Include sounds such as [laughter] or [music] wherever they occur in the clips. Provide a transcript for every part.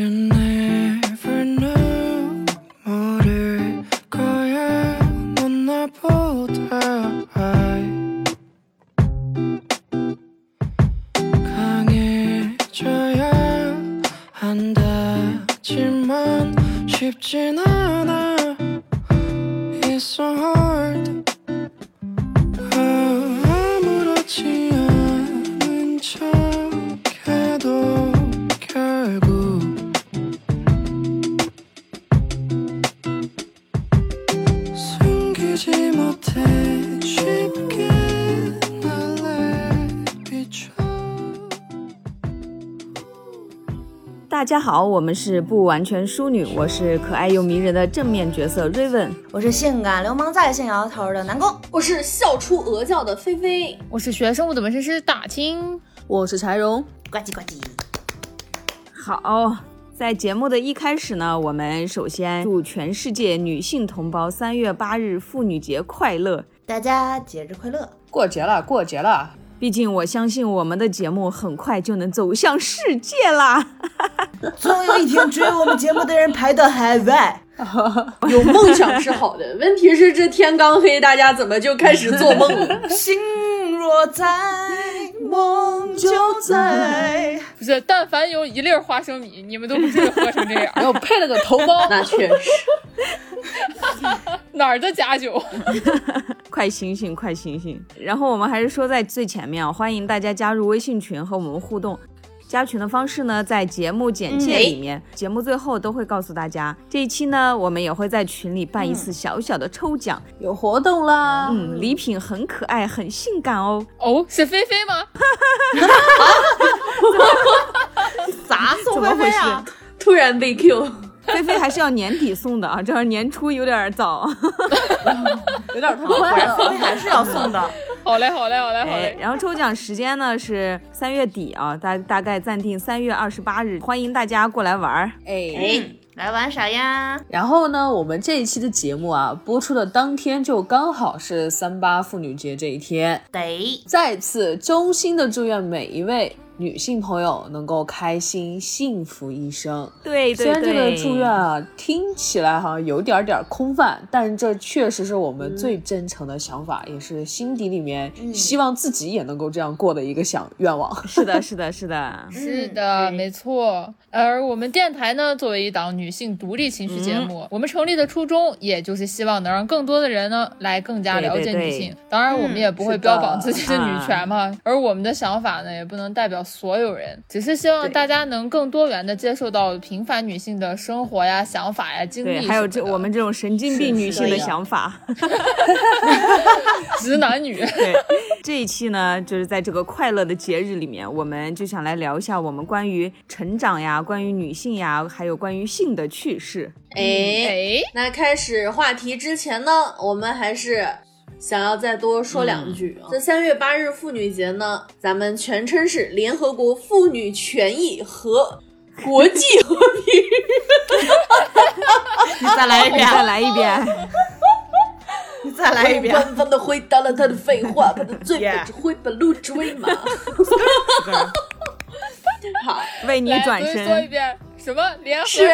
And I. 家好，我们是不完全淑女，我是可爱又迷人的正面角色 Raven。我是性感流氓在线摇头的南宫，我是笑出鹅叫的菲菲，我是学生物的纹身师大清，我是柴荣，呱唧呱唧。好，在节目的一开始呢，我们首先祝全世界女性同胞三月八日妇女节快乐。大家节日快乐！过节了，过节了。毕竟我相信我们的节目很快就能走向世界啦。[laughs] 总有一天，追我们节目的人排到海外。[laughs] 有梦想是好的，[laughs] 问题是这天刚黑，大家怎么就开始做梦了？心若在，梦就在。不是，但凡有一粒儿花生米，你们都不至于喝成这样。然后配了个头孢，[laughs] 那确实，[laughs] 哪儿的假酒？[laughs] 快醒醒，快醒醒！然后我们还是说在最前面啊，欢迎大家加入微信群和我们互动。加群的方式呢，在节目简介里面，节目最后都会告诉大家。这一期呢，我们也会在群里办一次小小的抽奖，有活动啦。嗯，礼品很可爱，很性感哦。哦，是菲菲吗？[laughs] [laughs] 咋送怎么回事？突然被 Q，菲菲还是要年底送的啊，这年初有点早。[laughs] 有点太快了。菲菲还是要送的。好嘞，好嘞，好嘞，好哎嘞，。然后抽奖时间呢是三月底啊，大大概暂定三月二十八日，欢迎大家过来玩儿。哎，哎，来玩啥呀？然后呢，我们这一期的节目啊，播出的当天就刚好是三八妇女节这一天，得再次衷心的祝愿每一位女性朋友能够开心幸福一生。对对虽然这个，祝愿啊听起来好像有点点空泛，但这确实是我们最真诚的想法，也是心底里面希望自己也能够这样过的一个想愿望。是的，[laughs] 是的，是的。是的，没错。而我们电台呢，作为一档女性独立情绪节目，我们成立的初衷，也就是希望能让更多的人呢，来更加了解女性。对对当然，我们也不会标榜自己的女权啊嘛。而我们的想法呢，也不能代表所有人，只是希望大家能更多元的接受到平凡女性的生活呀、想法呀、经历。还有这我们这种神经病女性的想法。[laughs] 直男女。[laughs] 对，这一期呢，就是在这个快乐的节日里面，我们就想来聊一下我们关于成长呀、关于女性呀，还有关于性的趣事。哎，哎，那开始话题之前呢，我们还是想要再多说两句啊。这三月八日妇女节呢，咱们全称是联合国妇女权益和国际和平。[laughs] 你再来一遍再，来一遍，你再来一遍。官方的回答了他的废话，他的嘴巴 Yeah 只会把路之为马。[laughs] 好，为你转来重新说一身。遍，什么联合是？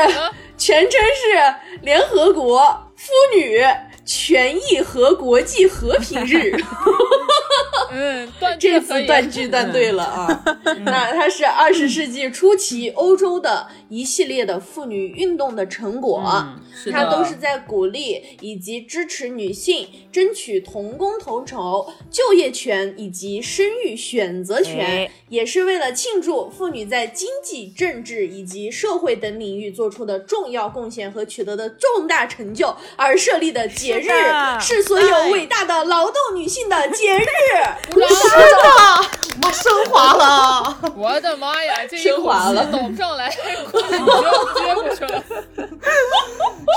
全称是联合国妇女权益和国际和平日。[laughs] 嗯，断这。次断句断对了啊！那它是二十世纪初期欧洲的一系列的妇女运动的成果，它都是在鼓励以及支持女性争取同工同酬、就业权以及生育选择权，哎也是为了庆祝妇女在经济、政治以及社会等领域做出的重要贡献和取得的重大成就而设立的节日，是是所有伟大的劳动女性的节日。[laughs] [laughs] [laughs] 是的，我升华了。我的妈呀，这一口气升华了倒不上来，估计你就接不出来。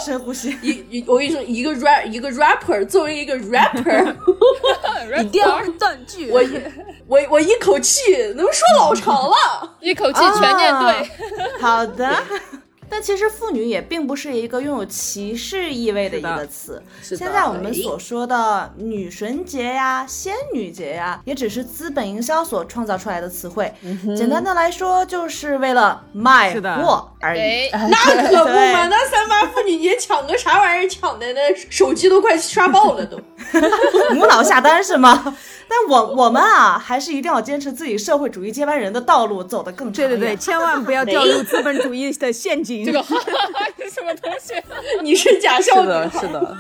深呼吸。一一，我跟你说，一个 rap 一个 rapper 作为一个 rapper，[laughs] 一定要是断句。我一我我一口气能说老长了。[laughs] 一口气全念对。啊 [laughs] 好的。但其实妇女也并不是一个拥有歧视意味的一个词。现在我们所说的女神节呀、仙女节呀，也只是资本营销所创造出来的词汇。简单的来说，就是为了卖货。而已。哎，[laughs] 那可不嘛，那三八妇女节抢个啥玩意儿？抢的那手机都快刷爆了都。[laughs] 无脑下单是吗？但我我们啊，还是一定要坚持自己社会主义接班人的道路，走得更长对对对，千万不要掉入资本主义的陷阱。这个哈哈哈是什么东西？[laughs] 你是假笑女是的，是的。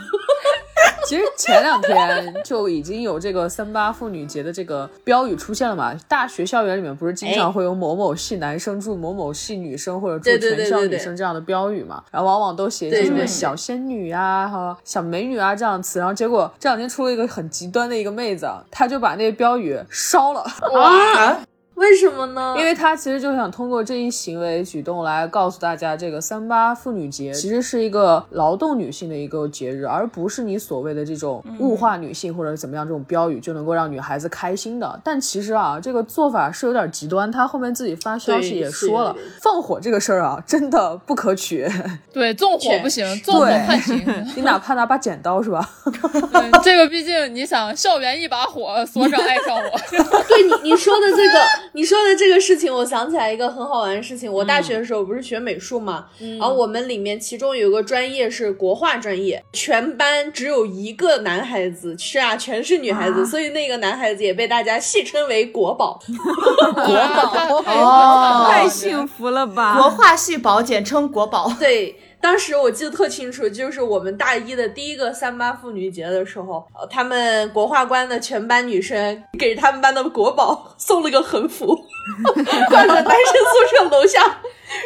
其实前两天就已经有这个三八妇女节的这个标语出现了嘛，大学校园里面不是经常会有某某系男生祝某某系女生或者祝对对对全校女生这样的标语嘛，然后往往都写一些什么小仙女啊、哈小美女啊这样的词，然后结果这两天出了一个很极端的一个妹子，她就把那个标语烧了。啊！[laughs] 为什么呢？因为他其实就想通过这一行为举动来告诉大家，这个三八妇女节其实是一个劳动女性的一个节日，而不是你所谓的这种物化女性或者怎么样这种标语就能够让女孩子开心的。但其实啊，这个做法是有点极端。他后面自己发消息也说了放火这个事儿啊，真的不可取。对，纵火 [laughs] 不行，[laughs] 纵火对判刑。[laughs] 你哪怕拿把剪刀是吧？对，这个毕竟你想，校园一把火，所长爱上我。对你你说的这个，你说的这个事情，我想起来一个很好玩的事情。我大学的时候不是学美术嘛，然后我们里面其中有个专业是国画专业，全班只有一个男孩子，是啊，全是女孩子，所以那个男孩子也被大家戏称为国宝。[laughs] 国宝哦太幸福了吧！国画系宝简称国宝，对，当时我记得特清楚，就是我们大一的第一个三八妇女节的时候，他们国画班的全班女生给他们班的国宝送了个横幅，挂在男生宿舍楼下，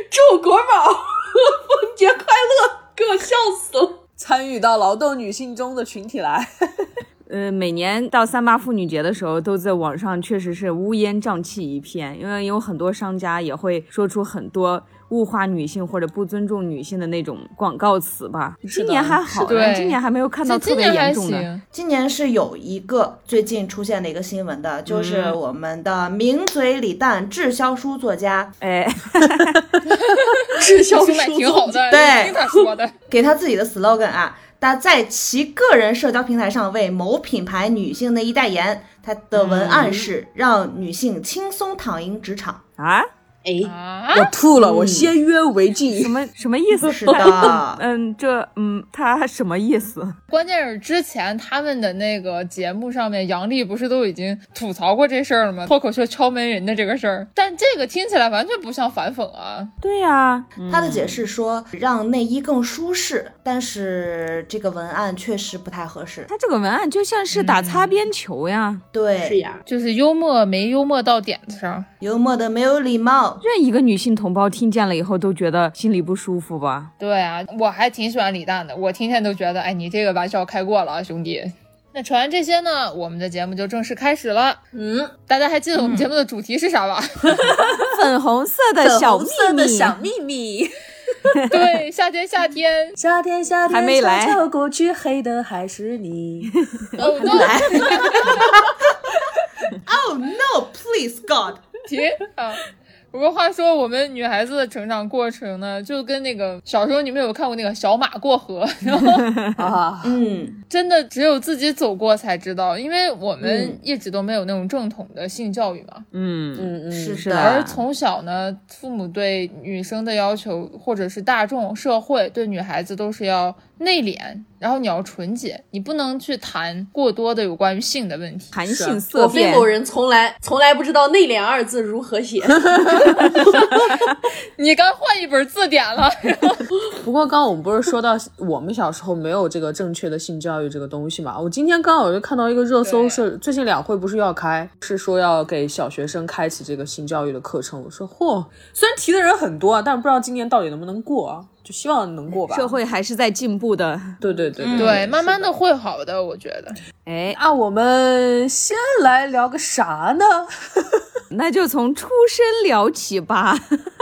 祝国宝 [laughs] 妇女节快乐，给我笑死了。参与到劳动女性中的群体来，[laughs] 呃，每年到三八妇女节的时候，都在网上确实是乌烟瘴气一片，因为有很多商家也会说出很多物化女性或者不尊重女性的那种广告词吧。今年还好是的呢，今年还没有看到特别严重的。行。今年是有一个最近出现的一个新闻的，就是我们的名嘴李诞滞销书作家哎，[laughs] 滞销书卖书挺好的，对听他说的。给他自己的 slogan 啊，他在其个人社交平台上为某品牌女性内衣代言，他的文案是让女性轻松躺赢职场。啊，哎，啊，我吐了，我先约为敬什。么什么意思？[laughs] 是的，嗯，这嗯，他什么意思？关键是之前他们的那个节目上面，杨笠不是都已经吐槽过这事儿了吗？脱口秀敲门人的这个事儿，但这个听起来完全不像反讽啊。对呀、他的解释说让内衣更舒适，但是这个文案确实不太合适。他这个文案就像是打擦边球呀，是对，呀，就是幽默没幽默到点子上，幽默的没有礼貌。任一个女性同胞听见了以后都觉得心里不舒服吧？对啊，我还挺喜欢李诞的，我听见都觉得，哎，你这个玩笑开过了啊，兄弟。那传完这些呢，我们的节目就正式开始了。嗯，大家还记得我们节目的主题是啥吧？[laughs] 粉红色的小秘密，小秘密。对，夏天夏天，夏天，夏天，还没来悄悄过去，黑的还是你。[laughs] [laughs] 哦 no，Oh no, please God！停啊！不过话说，我们女孩子的成长过程呢，就跟那个小时候你们有看过那个小马过河，[laughs] 然后 [laughs] 啊，嗯，真的只有自己走过才知道，因为我们嗯一直都没有那种正统的性教育嘛。嗯，嗯嗯，是是的而从小呢，父母对女生的要求，或者是大众社会对女孩子都是要内敛，然后你要纯洁，你不能去谈过多的有关于性的问题。谈性色变我非，某人从来从来不知道“内敛”二字如何写。[laughs] 你刚换一本字典了，不过刚刚我们不是说到我们小时候没有这个正确的性教育这个东西嘛？我今天刚好就看到一个热搜对是，最近两会不是要开，是说要给小学生开启这个性教育的课程。我说嚯，虽然提的人很多啊，但不知道今年到底能不能过啊？就希望能过吧。社会还是在进步的。对对对对，慢慢的会好的，我觉得。哎，那我们先来聊个啥呢？[laughs] 那就从出生聊起吧。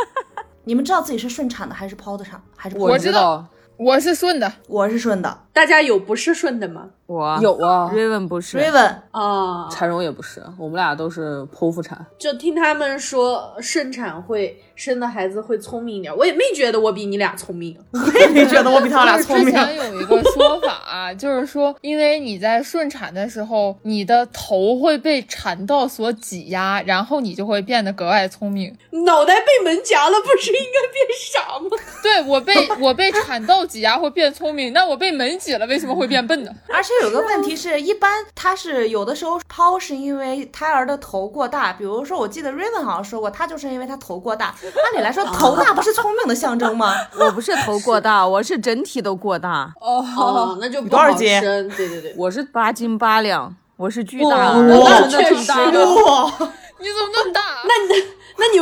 [laughs] 你们知道自己是顺产的还是剖的产，还是剖我的知道知道，我是顺的，我是顺的大家有不是顺的吗？我有啊，Raven 不是，Raven 啊，柴荣也不是，我们俩都是剖腹产。就听他们说顺产会生的孩子会聪明一点，我也没觉得我比你俩聪明。我也没觉得我比他俩聪明。之前有一个说法、啊，就是说，因为你在顺产的时候，你的头会被产道所挤压，然后你就会变得格外聪明。脑袋被门夹了，不是应该变傻吗？对我被 [laughs] 我被产道挤压会变聪明，那我被门挤了，为什么会变笨呢？[laughs] 而且有个问题是，一般他是有的时候抛是因为胎儿的头过大，比如说我记得 Raven 好像说过，他就是因为他头过大。按理来说，头大不是聪明的象征吗？[laughs] 我不是头过大，我是整体都过大，哦，那就不好多少斤。对对对，我是八斤八两，我是巨大我。那确真的挺大 [laughs] 你怎么那么大？那你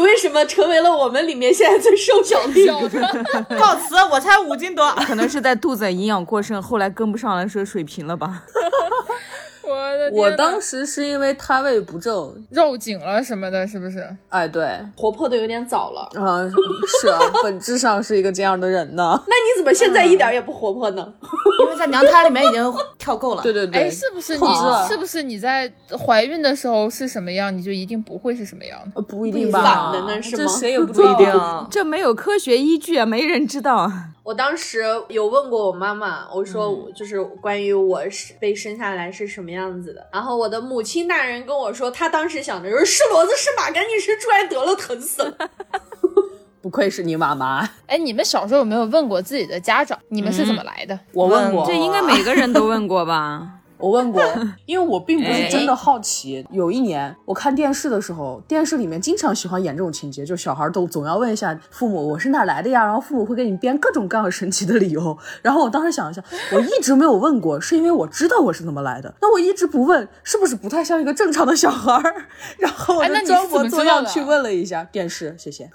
为什么成为了我们里面现在最瘦小的一个？小的，告辞，我才五斤多。可能是在肚子营养过剩，后来跟不上来，说水平了吧？[laughs] 我的我当时是因为胎位不正，绕颈了什么的，是不是？哎，对，活泼的有点早了。嗯、是啊，本质上是一个这样的人呢。[laughs] 那你怎么现在一点也不活泼呢？因为在娘胎里面已经跳够了。对对对，哎，是不是你是不是你在怀孕的时候是什么样，你就一定不会是什么样？呃不一定吧？定呢是吗这谁也不知道。不一定。这没有科学依据啊，没人知道。[laughs] 我当时有问过我妈妈，我说就是关于我是被生下来是什么样子的，然后我的母亲大人跟我说，她当时想的就是是骡子是马，赶紧生出来得了，疼死了。[laughs] 不愧是你妈妈，哎，你们小时候有没有问过自己的家长，你们是怎么来的？我问过，这应该每个人都问过吧？我问过，[laughs] 因为我并不是哎真的好奇。有一年我看电视的时候，电视里面经常喜欢演这种情节，就小孩都总要问一下父母我是哪来的呀，然后父母会给你编各种各样神奇的理由。然后我当时想一下，我一直没有问过，是因为我知道我是怎么来的。那我一直不问，是不是不太像一个正常的小孩儿？[laughs] 然后我装模作样去问了一下电视，谢谢。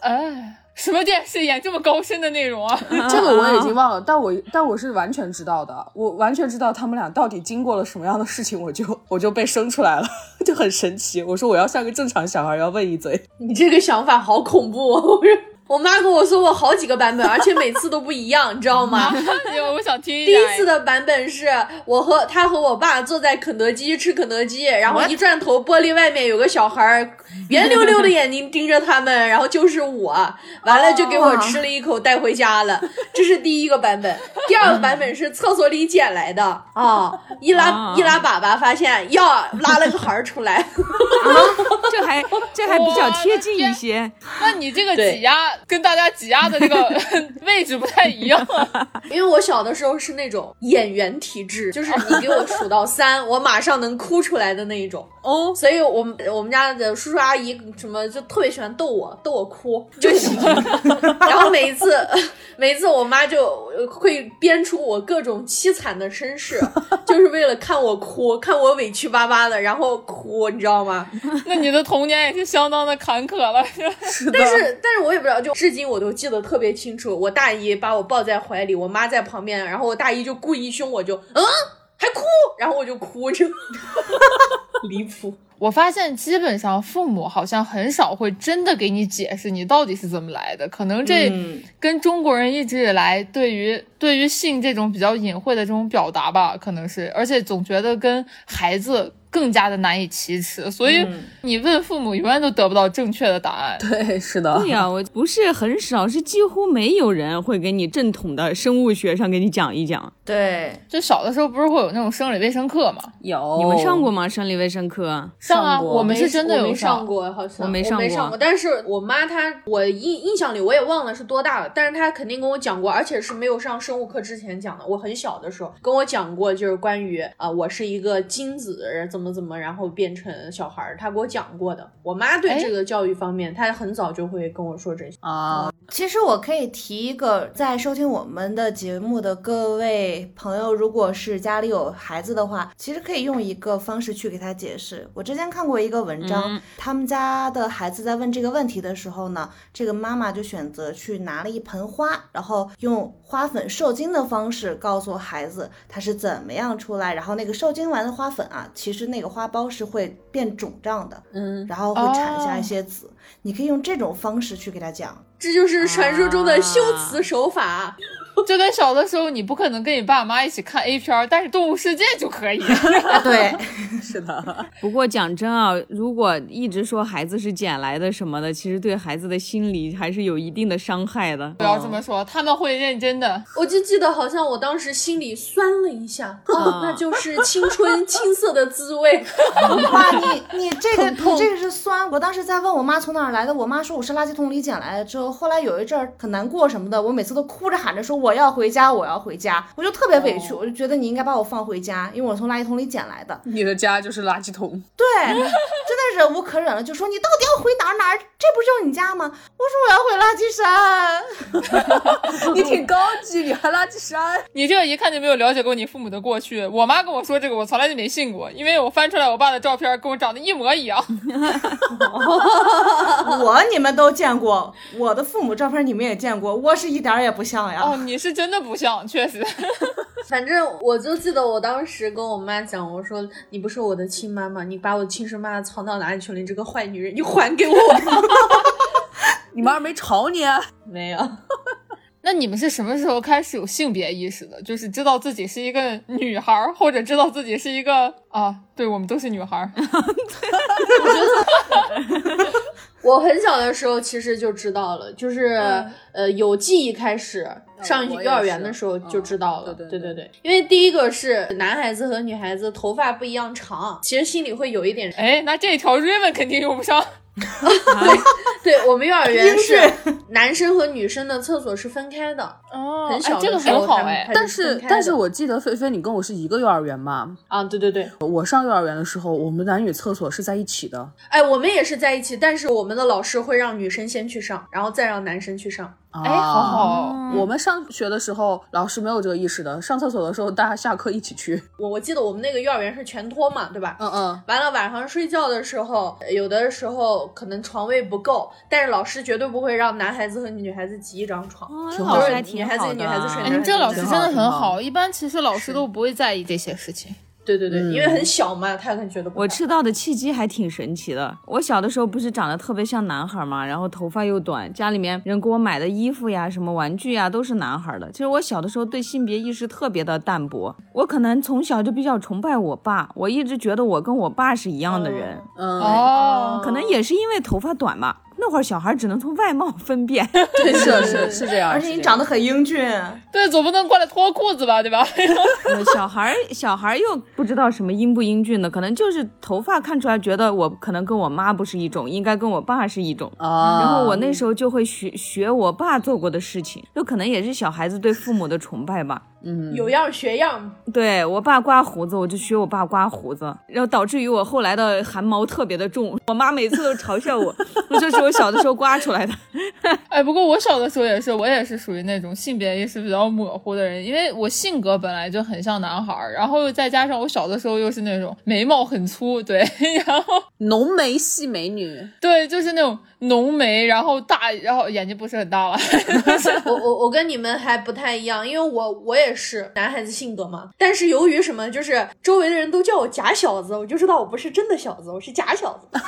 哎，什么电视演这么高深的内容啊？[laughs] 这个我已经忘了，但我但我是完全知道的，我完全知道他们俩到底经过了什么样的事情，我就我就被生出来了，[laughs] 就很神奇。我说我要像个正常小孩，要问一嘴。你这个想法好恐怖哦！[laughs] 我妈跟我说过好几个版本，而且每次都不一样，你知道吗？[laughs] 我想听一下。第一次的版本是我和他和我爸坐在肯德基吃肯德基，然后一转头，玻璃外面有个小孩儿，圆溜溜的眼睛盯着他们，然后就是我，完了就给我吃了一口带回家了。这是第一个版本。第二个版本是厕所里捡来的啊，一拉啊一拉粑粑，发现呀拉了个孩儿出来。这还这还比较贴近一些。那你这个挤压跟大家挤压的那个 [laughs] 位置不太一样啊。[laughs] 因为我小的时候是那种演员体质，就是你给我数到三，[laughs] 我马上能哭出来的那一种。哦，所以我们我们家的叔叔阿姨什么就特别喜欢逗我，逗我哭就行。然后每一次每一次我妈就呃会编出我各种凄惨的身世，就是为了看我哭，看我委屈巴巴的，然后哭，你知道吗？那你的童年也是相当的坎坷了，是？但是但是我也不知道，就至今我都记得特别清楚。我大姨把我抱在怀里，我妈在旁边，然后我大姨就故意凶我就，嗯还哭，然后我就哭着，[laughs] 离谱。我发现基本上父母好像很少会真的给你解释你到底是怎么来的，可能这嗯跟中国人一直以来对于对于性这种比较隐晦的这种表达吧，可能是，而且总觉得跟孩子更加的难以启齿，所以你问父母永远都得不到正确的答案。对，是的对，呀、我不是很少，是几乎没有人会给你正统的生物学上给你讲一讲。对，就小的时候不是会有那种生理卫生课吗？有你们上过吗？生理卫生课？上啊，上我们是真的有上过，好像我没没上过过。但是我妈她，我印印象里我也忘了是多大了，但是她肯定跟我讲过，而且是没有上生物课之前讲的。我很小的时候跟我讲过，就是关于啊、我是一个精子怎么怎么，然后变成小孩儿，她给我讲过的。我妈对哎这个教育方面，她很早就会跟我说这些。啊，其实我可以提一个，在收听我们的节目的各位朋友，如果是家里有孩子的话，其实可以用一个方式去给他解释。我之前看过一个文章，嗯他们家的孩子在问这个问题的时候呢，这个妈妈就选择去拿了一盆花，然后用花粉受精的方式告诉孩子它是怎么样出来，然后那个受精完的花粉啊，其实那个花苞是会变肿胀的，嗯，然后会产下一些籽。你可以用这种方式去给他讲。这就是传说中的修辞手法。就跟小的时候你不可能跟你爸妈一起看 A 片儿，但是动物世界就可以。啊，[laughs] 对，[laughs] 是的，[laughs] 不过讲真啊，如果一直说孩子是捡来的什么的，其实对孩子的心理还是有一定的伤害的。不要这么说，他们会认真的。我就记得好像我当时心里酸了一下，哦，那就是青春青涩的滋味。哇，你你这个你这个是酸。我当时在问我妈从哪儿来的，我妈说我是垃圾桶里捡来的。之后后来有一阵儿很难过什么的，我每次都哭着喊着说我要回家，我要回家，我就特别委屈，我就觉得你应该把我放回家，因为我从垃圾桶里捡来的。你的家就是垃圾桶。[laughs] 对，真的忍无可忍了，就说你到底要回哪儿哪儿？这不就是你家吗？我说我要回垃圾山。[laughs] 你挺高级，你还垃圾山。你这个一看就没有了解过你父母的过去。我妈跟我说这个，我从来就没信过，因为我翻出来我爸的照片，跟我长得一模一样。[laughs] 我你们都见过，我的父母照片你们也见过，我是一点儿也不像呀。哦，你是真的不像，确实。[laughs] 反正我就记得我当时跟我妈讲，我说你不是我的亲妈妈，你把我亲生妈妈藏到哪里去了？你这个坏女人，你还给我！你妈没吵你？[laughs] 没有。[laughs] 那你们是什么时候开始有性别意识的？就是知道自己是一个女孩儿，或者知道自己是一个啊？对，我们都是女孩儿。[laughs] 我很小的时候其实就知道了，就是、呃有记忆开始上幼儿园的时候就知道了。嗯对对对对对，因为第一个是男孩子和女孩子头发不一样长，其实心里会有一点。哎，那这条 Raven 肯定用不上。[laughs] 对我们幼儿园是男生和女生的厕所是分开的，哦很小哎，这个的时候很好哎。但是但是我记得菲菲，你跟我是一个幼儿园嘛？啊，对对对，我上幼儿园的时候，我们男女厕所是在一起的。哎，我们也是在一起，但是我们的老师会让女生先去上，然后再让男生去上。哎，好好。我们上学的时候，老师没有这个意识的。上厕所的时候，大家下课一起去。我我记得我们那个幼儿园是全托嘛，对吧？嗯嗯，完了，晚上睡觉的时候，有的时候可能床位不够，但是老师绝对不会让男孩子和女孩子挤一张床。哦，挺好女孩子女孩子睡你这个老师真的很好，一般其实老师都不会在意这些事情。对对对，嗯因为很小嘛，他可能觉得不我吃到的契机还挺神奇的。我小的时候不是长得特别像男孩嘛，然后头发又短，家里面人给我买的衣服呀、什么玩具呀都是男孩的。其实我小的时候对性别意识特别的淡薄，我可能从小就比较崇拜我爸，我一直觉得我跟我爸是一样的人，嗯，哦，可能也是因为头发短吧。那会儿小孩只能从外貌分辨，[laughs] 对，是是是这样。而且你长得很英俊，对，总不能过来脱裤子吧，对吧？[laughs] 呃小孩小孩又不知道什么英不英俊的，可能就是头发看出来，觉得我可能跟我妈不是一种，应该跟我爸是一种。啊，然后我那时候就会学学我爸做过的事情，就可能也是小孩子对父母的崇拜吧。嗯，有样学样。对我爸刮胡子，我就学我爸刮胡子，然后导致于我后来的汗毛特别的重。我妈每次都嘲笑我，[laughs] 我这是我小的时候刮出来的。[laughs] 哎，不过我小的时候也是，我也是属于那种性别意识比较模糊的人，因为我性格本来就很像男孩，然后又再加上我小的时候又是那种眉毛很粗，对，[laughs] 然后浓眉细美女，对，就是那种浓眉，然后大，然后眼睛不是很大了，我我我跟你们还不太一样，因为我我也是男孩子性格嘛，但是由于什么，就是周围的人都叫我假小子，我就知道我不是真的小子，我是假小子。[laughs]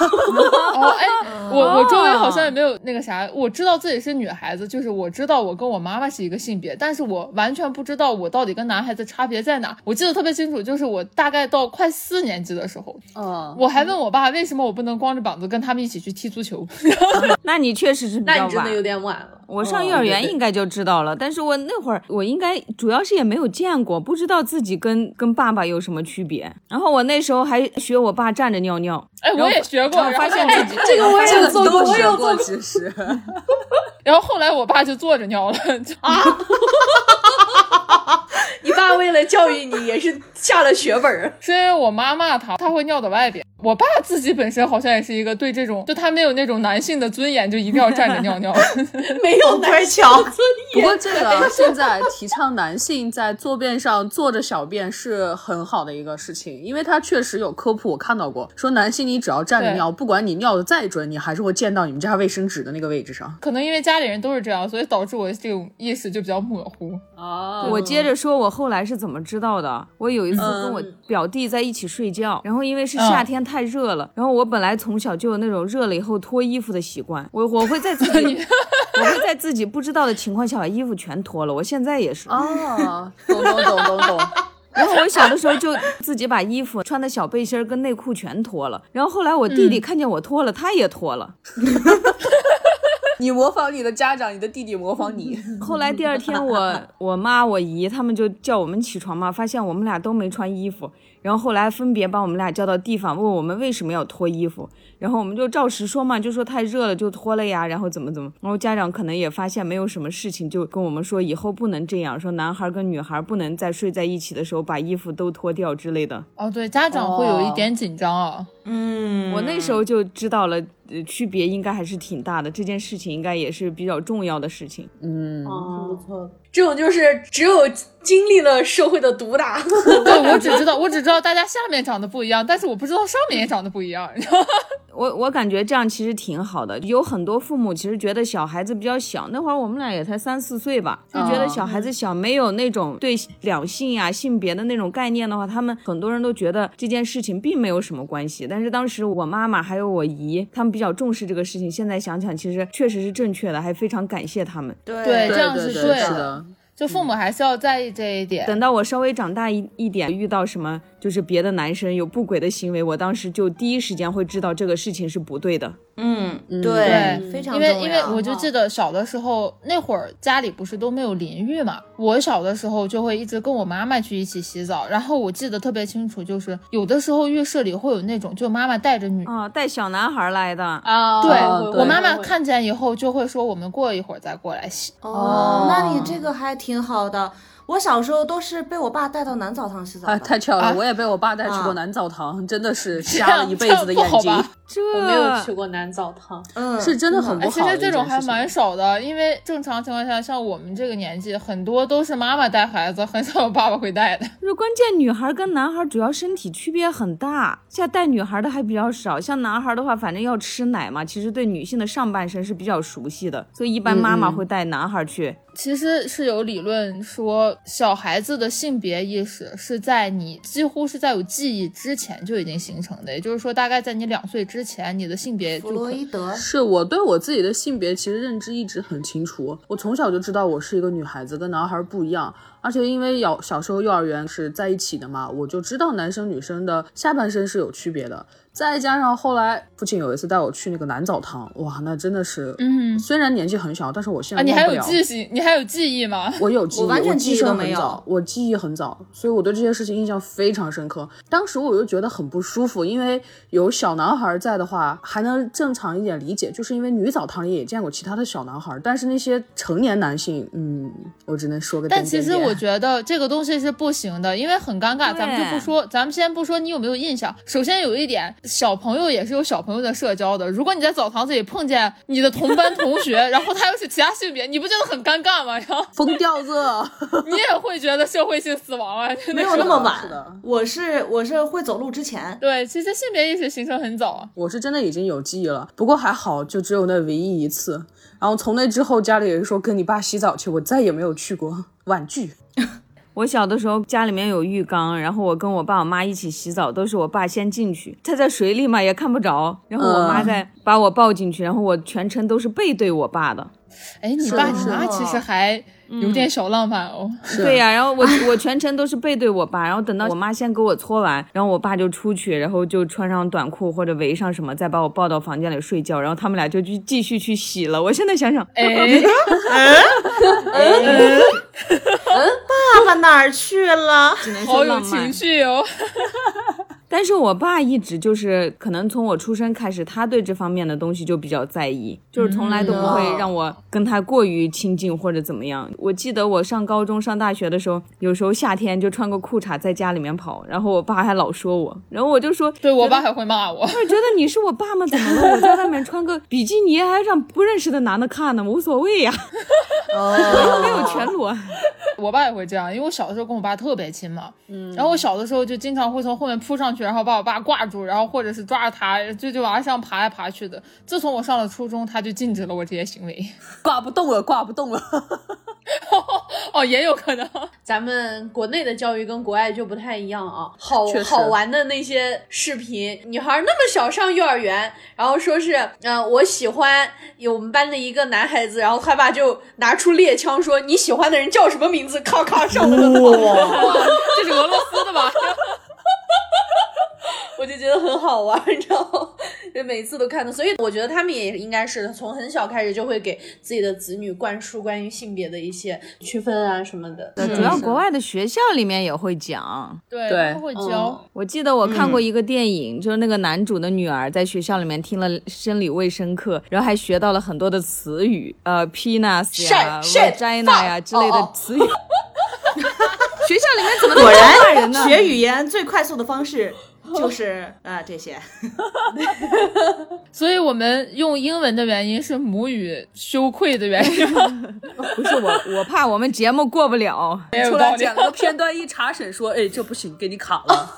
哦，哎，我我周围好像也没有那个啥，我知道自己是女孩子，就是我知道我跟我妈妈是一个性别，但是我完全不知道我到底跟男孩子差别在哪。我记得特别清楚，就是我大概到快四年级的时候，嗯，我还问我爸为什么我不能光着膀子跟他们一起去踢足球。[laughs] 那你确实是那你真的。有点晚了。我上幼儿园应该就知道了，但是我那会儿我应该主要是也没有见过，不知道自己跟跟爸爸有什么区别。然后我那时候还学我爸站着尿尿，哎，我也学过，然后发现自己这个我也有做过，我有做过。其实。[laughs] 然后后来我爸就坐着尿了，就 [laughs] [laughs] 你爸为了教育你，也是下了血本儿。是因为我妈骂他，他会尿到外边。我爸自己本身好像也是一个对这种，就他没有那种男性的尊严，就一定要站着尿尿。[laughs] 没有男巧，[laughs] 不过这个现在提倡男性在坐便上坐着小便是很好的一个事情，因为他确实有科普，我看到过，说男性你只要站着尿，不管你尿的再准，你还是会溅到你们家卫生纸的那个位置上。可能因为家里人都是这样，所以导致我这种意识就比较模糊。哦我接着说，我后来是怎么知道的。我有一次跟我表弟在一起睡觉，然后因为是夏天太热了。然后我本来从小就有那种热了以后脱衣服的习惯，我我会在自己我会在自己不知道的情况下把衣服全脱了。我现在也是。哦，懂懂懂懂懂。然后我小的时候就自己把衣服穿的小背心跟内裤全脱了。然后后来我弟弟看见我脱了，他也脱了。[laughs] 你模仿你的家长，你的弟弟模仿你。[laughs] 后来第二天我 [laughs] 我妈我姨他们就叫我们起床嘛，发现我们俩都没穿衣服。然后后来分别把我们俩叫到地方，问我们为什么要脱衣服。然后我们就照实说嘛，就说太热了就脱了呀，然后怎么怎么。然后家长可能也发现没有什么事情，就跟我们说以后不能这样，说男孩跟女孩不能在睡在一起的时候把衣服都脱掉之类的。哦，对，家长会有一点紧张啊。嗯，我那时候就知道了，呃，区别应该还是挺大的，这件事情应该也是比较重要的事情。嗯，哦，不错，这种就是只有经历了社会的毒打。[laughs] 对，我只知道，我只知道大家下面长得不一样，但是我不知道上面也长得不一样。我我感觉这样其实挺好的，有很多父母其实觉得小孩子比较小，那会儿我们俩也才三四岁吧，就觉得小孩子小没有那种对两性呀、性别的那种概念的话，他们很多人都觉得这件事情并没有什么关系。但是当时我妈妈还有我姨他们比较重视这个事情，现在想想其实确实是正确的，还非常感谢他们。对对这样是对的。就父母还是要在意这一点。等到我稍微长大一一点，遇到什么就是别的男生有不轨的行为，我当时就第一时间会知道这个事情是不对的。嗯，嗯对对，非常因为重要因为我就记得小的时候那会儿家里不是都没有淋浴嘛，我小的时候就会一直跟我妈妈去一起洗澡，然后我记得特别清楚，就是有的时候浴室里会有那种就妈妈带着女。啊，带小男孩来的，啊，哦对我妈妈看见以后就会说，我们过一会儿再过来洗。哦，那你这个还挺好的。我小时候都是被我爸带到男澡堂洗澡啊，太巧了，啊我也被我爸带去过啊。男澡堂，真的是瞎了一辈子的眼睛这没有去过男澡堂。嗯，是真的很哎，不好其实这种还蛮少的，因为正常情况下，像我们这个年纪，很多都是妈妈带孩子，很少有爸爸会带的。就是关键，女孩跟男孩主要身体区别很大，现在带女孩的还比较少。像男孩的话，反正要吃奶嘛，其实对女性的上半身是比较熟悉的，所以一般妈妈会带男孩去。其实是有理论说，小孩子的性别意识是在你几乎是在有记忆之前就已经形成的，也就是说，大概在你两岁之前，你的性别弗就可洛伊德。是我对我自己的性别其实认知一直很清楚，我从小就知道我是一个女孩子，跟男孩不一样。而且因为小小时候幼儿园是在一起的嘛，我就知道男生女生的下半身是有区别的。再加上后来父亲有一次带我去那个男澡堂，哇，那真的是，嗯虽然年纪很小，但是我现在啊，你还有记性，你还有记忆吗？[laughs] 我有记忆，我完全记忆都没有很早，我记忆很早，所以我对这些事情印象非常深刻。当时我就觉得很不舒服，因为有小男孩在的话，还能正常一点理解，就是因为女澡堂里也见过其他的小男孩，但是那些成年男性，嗯，我只能说个点点点但。其实我觉得这个东西是不行的，因为很尴尬。咱们就不说，咱们先不说你有没有印象。首先有一点，小朋友也是有小朋友的社交的。如果你在澡堂子里碰见你的同班同学，[laughs] 然后他又是其他性别，你不觉得很尴尬吗？然后疯掉子，[laughs] 你也会觉得社会性死亡啊，没有那么晚的，我是我是会走路之前，对，其实性别意识形成很早啊。我是真的已经有记忆了，不过还好，就只有那唯一一次。然后从那之后，家里人说跟你爸洗澡去，我再也没有去过。婉拒。[laughs] 我小的时候家里面有浴缸，然后我跟我爸我妈一起洗澡，都是我爸先进去，他在水里嘛也看不着，然后我妈嗯。再把我抱进去，然后我全程都是背对我爸的。哎，你爸你妈其实还有点小浪漫哦。对呀、然后我 [laughs] 我全程都是背对我爸，然后等到我妈先给我搓完，然后我爸就出去，然后就穿上短裤或者围上什么，再把我抱到房间里睡觉，然后他们俩就去继续去洗了。我现在想想，哎，[laughs] 爸爸哪儿去了？只能好有情。绪哦。但是我爸一直就是，可能从我出生开始，他对这方面的东西就比较在意，就是从来都不会让我跟他过于亲近或者怎么样。我记得我上高中、上大学的时候，有时候夏天就穿个裤衩在家里面跑，然后我爸还老说我，然后我就说，对我爸还会骂我。我觉得你是我爸吗？怎么了？我在外面穿个比基尼还让不认识的男的看呢，无所谓呀，又，没有全裸。我爸也会这样，因为我小的时候跟我爸特别亲嘛，嗯，然后我小的时候就经常会从后面扑上去，然后把我爸挂住，然后或者是抓着他，就就往上爬来爬去的。自从我上了初中，他就禁止了我这些行为。[laughs] 挂不动了，挂不动了。[laughs] 哦，也有可能。咱们国内的教育跟国外就不太一样啊，好好玩的那些视频，女孩那么小上幼儿园，然后说是，嗯、我喜欢有我们班的一个男孩子，然后他爸就拿出猎枪说你喜欢的人叫什么名字，咔咔上了个膛，这是俄罗斯的吧？[laughs] 我就觉得很好玩，你知道吗？就每次都看的，所以我觉得他们也应该是从很小开始就会给自己的子女灌输关于性别的一些区分啊什么的。主要国外的学校里面也会讲。对，他会教。我记得我看过一个电影，就是那个男主的女儿在学校里面听了生理卫生课，然后还学到了很多的词语，呃，penis 呀、vagina 呀之类的哦哦词语。学校里面怎么那么果多骂人呢？然学语言最快速的方式 [laughs] 就是啊、这些。[laughs] 所以我们用英文的原因是母语羞愧的原因吗？[laughs] 不是我，我怕我们节目过不了。出来。剪了个片段，一查审说，哎，这不行，给你卡了。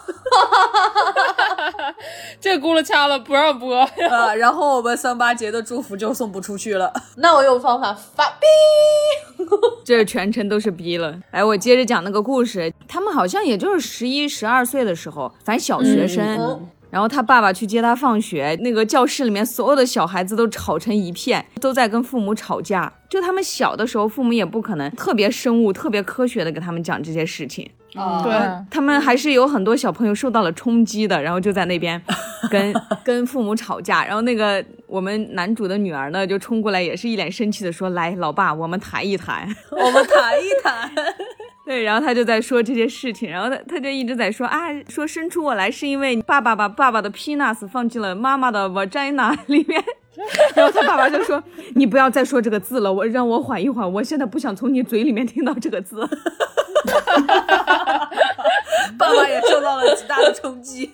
这轱辘掐了不让播。啊，然后我们三八节的祝福就送不出去了。那我有方法发逼，这全程都是逼了。哎，我接着讲那个故事，他们好像也就是十一、十二岁的时候，反正小学生。嗯然后他爸爸去接他放学，那个教室里面所有的小孩子都吵成一片，都在跟父母吵架。就他们小的时候，父母也不可能特别生物、特别科学的给他们讲这些事情。啊对，他们还是有很多小朋友受到了冲击的，然后就在那边跟 [laughs] 跟父母吵架。然后那个我们男主的女儿呢，就冲过来，也是一脸生气的说：“来，老爸，我们谈一谈。”我们谈一谈。[laughs] [laughs] 对，然后他就在说这些事情，然后他他就一直在说啊，说生出我来是因为爸爸把爸爸的 penis 放进了妈妈的 vagina [laughs] 里面，[laughs] 然后他爸爸就说你不要再说这个字了，我让我缓一缓，我现在不想从你嘴里面听到这个字。[laughs] 爸爸也受到了极大的冲击。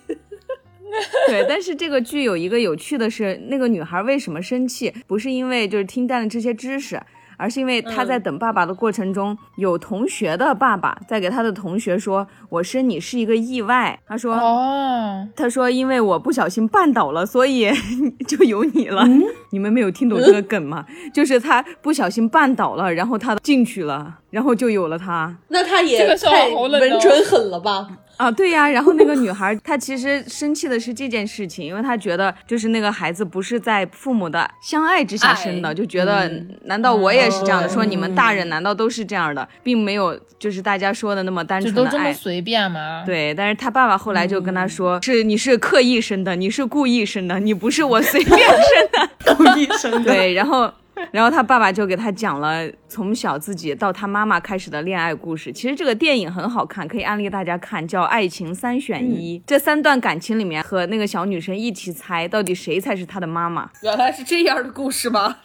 对，但是这个剧有一个有趣的是，那个女孩为什么生气？不是因为就是听淡了这些知识，而是因为他在等爸爸的过程中，有同学的爸爸在给他的同学说：“我生你是一个意外。”他说：“哦，他说：“因为我不小心绊倒了，所以 [laughs] 就有你了。[laughs] 你们没有听懂这个梗吗？就是他不小心绊倒了，然后他进去了，然后就有了他那他也太稳准狠了吧？[laughs] 啊，对呀。然后那个女孩她其实生气的是这件事情，因为她觉得就是那个孩子不是在父母的相爱之下生的，就觉得难道我也是这样的？说你们大人难道都是这样的，并没有就是大家说的那么单就都纯的爱。”这么随便吗？对，但是他爸爸后来就跟他说：“是你是刻意生的，你是故意生的，你不是我随便生的。[laughs] 故意生”的。对，然后，[laughs] 然后他爸爸就给他讲了从小自己到他妈妈开始的恋爱故事。其实这个电影很好看，可以安利大家看，叫《爱情三选一》。这三段感情里面，和那个小女生一起猜到底谁才是她的妈妈。原来是这样的故事吗？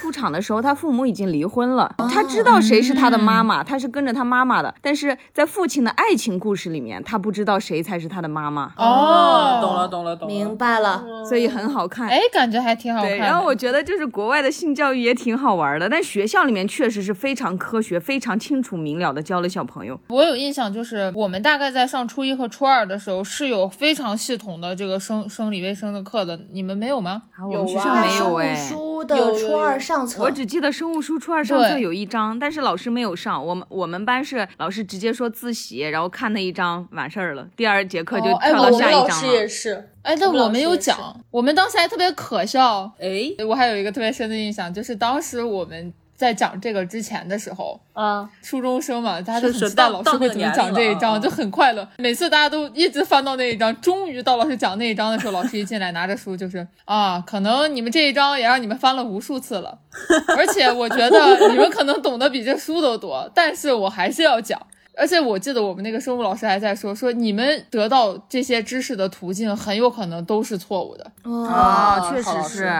出场的时候，他父母已经离婚了，他知道谁是他的妈妈，他是跟着他妈妈的。但是在父亲的爱情故事里面，他不知道谁才是他的妈妈。哦，懂了，懂了，懂了。明白了，所以很好看。哎，感觉还挺好看。然后我觉得就是国外的性教育也挺好玩的，但学校里面确实是非常科学、非常清楚明了的教了小朋友。我有印象，就是我们大概在上初一和初二的时候是有非常系统的这个生生理卫生的课的，你们没有吗？啊，我们学校啊没有哎。书的有有初二有上册，我只记得生物书初二上册有一章，但是老师没有上。我们我们班是老师直接说自习，然后看那一章完事儿了，第二节课就跳到下一章老师也。是，哎，但我们有讲，我们当时还特别可笑。哎，我还有一个特别深的印象，就是当时我们在讲这个之前的时候，啊，初中生嘛，大家都很期待老师会怎么讲这一章，啊就很快乐。每次大家都一直翻到那一章，终于到老师讲那一章的时候，老师一进来拿着书就是啊，可能你们这一章也让你们翻了无数次了，而且我觉得你们可能懂得比这书都多，但是我还是要讲。而且我记得我们那个生物老师还在说，说你们得到这些知识的途径很有可能都是错误的。啊，哦，确实是。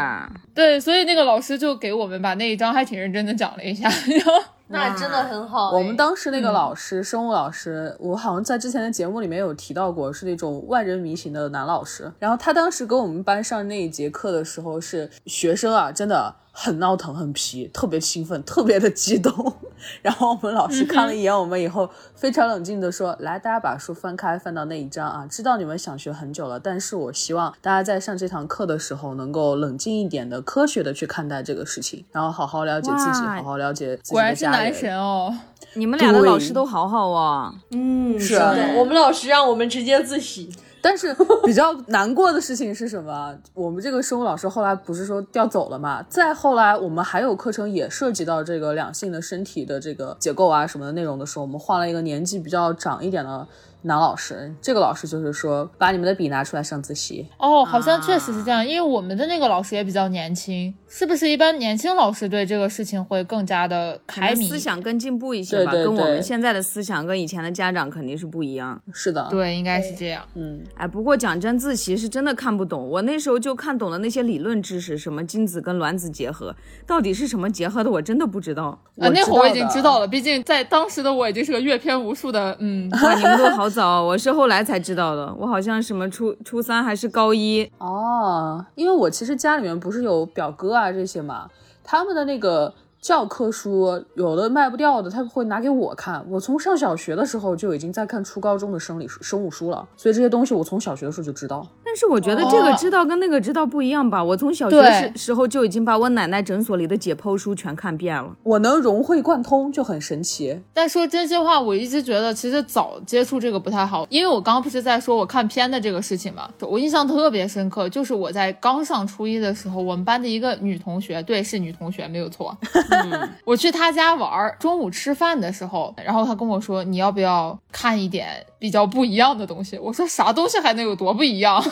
对，所以那个老师就给我们把那一章还挺认真的讲了一下。然后那真的很好哎。我们当时那个老师，生物老师，我好像在之前的节目里面有提到过，是那种万人迷型的男老师。然后他当时给我们班上那一节课的时候，是学生啊，真的很闹腾、很皮，特别兴奋、特别的激动。[laughs] 然后我们老师看了一眼我们以后，非常冷静的说：“来，大家把书翻开，翻到那一章啊。知道你们想学很久了，但是我希望大家在上这堂课的时候，能够冷静一点的、科学的去看待这个事情，然后好好了解自己，好好了解自己果然是男神哦。你们俩的老师都好好啊。嗯，是啊的我们老师让我们直接自习，但是比较难过的事情是什么？我们这个生物老师后来不是说调走了嘛？再后来，我们还有课程也涉及到这个两性的身体的这个结构啊什么的内容的时候，我们换了一个年纪比较长一点的男老师。这个老师就是说，把你们的笔拿出来上自习。哦，好像确实是这样，因为我们的那个老师也比较年轻，是不是？一般年轻老师对这个事情会更加的开明，思想更进步一些吧，对对跟我们现在的思想跟以前的家长肯定是不一样。是的，，对，应该是这样。嗯，哎，不过讲真，自习是真的看不懂。我那时候就看懂了那些理论知识，什么精子跟卵子结合，到底是什么结合的，我真的不知道。啊，那会儿我已经知道了，毕竟在当时的我已经是个阅片无数的，嗯，[laughs] 哇，你们都好早，我是后来才知道的。我好像什么初初三还是高一，哦，因为我其实家里面不是有表哥啊这些嘛，他们的那个教科书有的卖不掉的，他会拿给我看。我从上小学的时候就已经在看初高中的生理书生物书了，所以这些东西我从小学的时候就知道。但是我觉得这个哦知道跟那个知道不一样吧。我从小学对时时候就已经把我奶奶诊所里的解剖书全看遍了。我能融会贯通就很神奇。但说真心话，我一直觉得其实早接触这个不太好，因为我刚刚不是在说我看片的这个事情嘛，我印象特别深刻，就是我在刚上初一的时候，我们班的一个女同学，对，是女同学，没有错，[laughs] 我去他家玩儿，中午吃饭的时候，然后他跟我说，你要不要看一点比较不一样的东西？我说啥东西还能有多不一样？[laughs]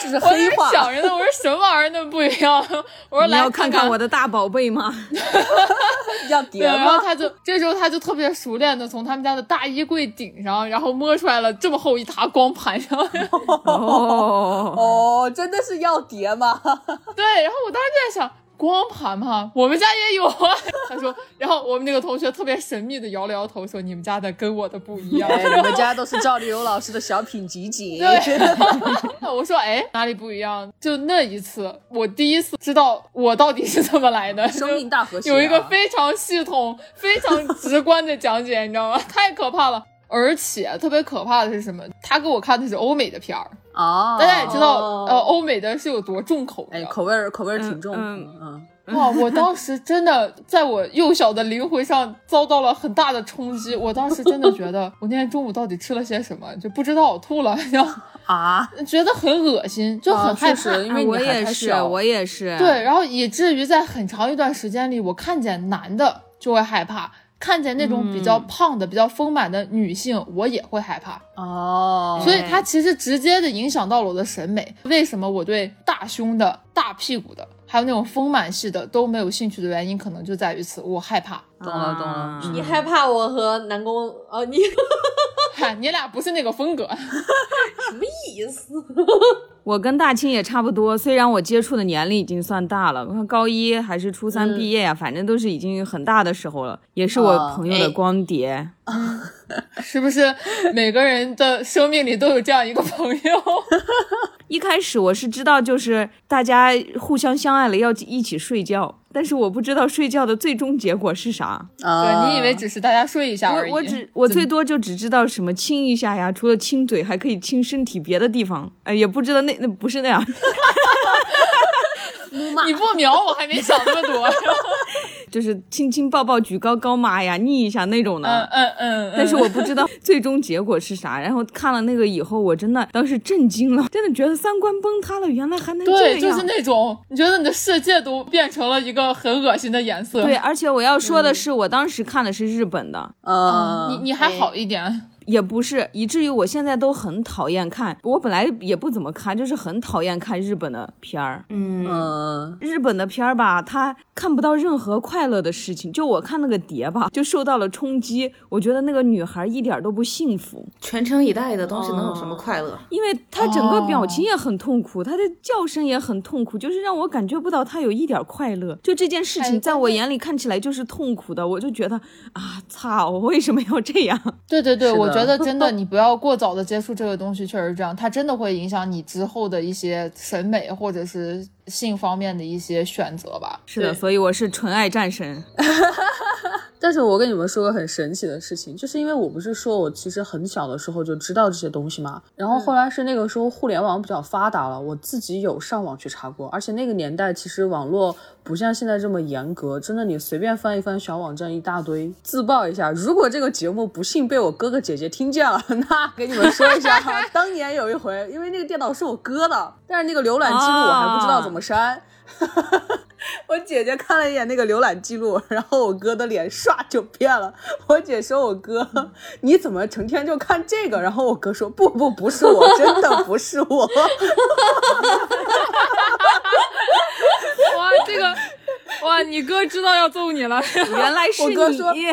这是我在黑话，想着呢，我说什么玩意儿那不一样？我说来你要看看看我的大宝贝吗？[laughs] 对，要叠然后吗？他就这时候他就特别熟练的从他们家的大衣柜顶上，然后摸出来了这么厚一沓光盘，然后哦，哦，真的是要叠吗？对，然后我当时就在想。光盘嘛，我们家也有啊。[laughs] 他说，然后我们那个同学特别神秘的摇了摇头，说：“你们家的跟我的不一样。哎，你们家都是赵丽蓉老师的小品集锦。[laughs] 我说：“哎，哪里不一样？”就那一次，我第一次知道我到底是怎么来的。生命大和谐啊有一个非常系统、非常直观的讲解，你知道吗？太可怕了。而且特别可怕的是什么？他给我看的是欧美的片儿，哦，大家也知道，哦呃，欧美的是有多重口的。哎，口味儿口味儿挺重。嗯嗯哇！我当时真的在我幼小的灵魂上遭到了很大的冲击。我当时真的觉得，[laughs] 我那天中午到底吃了些什么，就不知道我吐了，然后啊，觉得很恶心，就很啊害怕。确实因为哎我也是，我也是。对，然后以至于在很长一段时间里，我看见男的就会害怕，看见那种比较胖的、比较丰满的女性，我也会害怕。哦，所以它其实直接的影响到了我的审美。为什么我对大胸的、大屁股的，还有那种丰满系的都没有兴趣的原因，可能就在于此，我害怕。懂了懂了你害怕我和南宫哦？你 [laughs] 嗨，你俩不是那个风格。[laughs] 什么意思？[laughs] 我跟大清也差不多，虽然我接触的年龄已经算大了，我看高一还是初三毕业呀、反正都是已经很大的时候了，也是我哦朋友的哎光碟。是不是每个人的生命里都有这样一个朋友？一开始我是知道，就是大家互相相爱了要一起睡觉，但是我不知道睡觉的最终结果是啥。啊对你以为只是大家睡一下而已？我我只我最多就只知道什么亲一下呀，除了亲嘴还可以亲身体别的地方，哎，也不知道那那不是那样，[laughs] 你不瞄我还没想那么多。就是亲亲抱抱举高高妈呀，腻一下那种的。嗯嗯嗯，但是我不知道最终结果是啥。然后看了那个以后，我真的当时震惊了，真的觉得三观崩塌了，原来还能这对，就是那种你觉得你的世界都变成了一个很恶心的颜色。对，而且我要说的是，我当时看的是日本的，嗯，你你还好一点。也不是，以至于我现在都很讨厌看。我本来也不怎么看，就是很讨厌看日本的片儿。嗯，嗯日本的片儿吧，它看不到任何快乐的事情。就我看那个碟吧，就受到了冲击。我觉得那个女孩一点都不幸福，全程以待的东西能有什么快乐？因为她整个表情也很痛苦，她的叫声也很痛苦，就是让我感觉不到她有一点快乐。就这件事情，在我眼里看起来就是痛苦的，我就觉得啊，操，我为什么要这样？[laughs] 对对对，我觉得真的，[laughs] 你不要过早的接触这个东西，确实这样，它真的会影响你之后的一些审美或者是性方面的一些选择吧。是的，所以我是纯爱战神。[laughs] 但是我跟你们说个很神奇的事情，就是因为我不是说我其实很小的时候就知道这些东西嘛，然后后来是那个时候互联网比较发达了，我自己有上网去查过，而且那个年代其实网络不像现在这么严格，真的你随便翻一翻小网站一大堆。自曝一下，如果这个节目不幸被我哥哥姐姐听见了，那给你们说一下哈，[laughs] 当年有一回，因为那个电脑是我哥的，但是那个浏览记录我还不知道怎么删。[laughs] 我姐姐看了一眼那个浏览记录，然后我哥的脸唰就变了。我姐说：“我哥，你怎么成天就看这个？”然后我哥说：“不不，不是我，真的 [laughs] 不是我。[laughs] 哇，这个哇，你哥知道要揍你了。原来是我哥说你，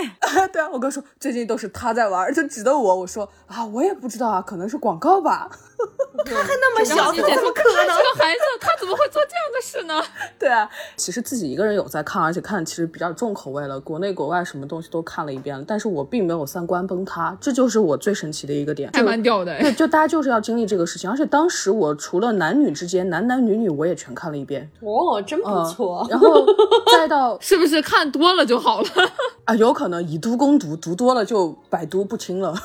对啊，我哥说最近都是他在玩，就指的我。我说啊，我也不知道啊，可能是广告吧。[laughs] 那么小，怎你姐说么可能？这个 [laughs] 孩子他怎么会做这样的事呢？[laughs] 对啊，其实自己一个人有在看，而且看其实比较重口味了，国内国外什么东西都看了一遍了，但是我并没有三观崩塌，这就是我最神奇的一个点。还蛮屌的对，就大家就是要经历这个事情，而且当时我除了男女之间，男男女女我也全看了一遍，哦，真不错。然后再到是不是看多了就好了？啊，有可能以毒攻毒，毒多了就百毒不侵了。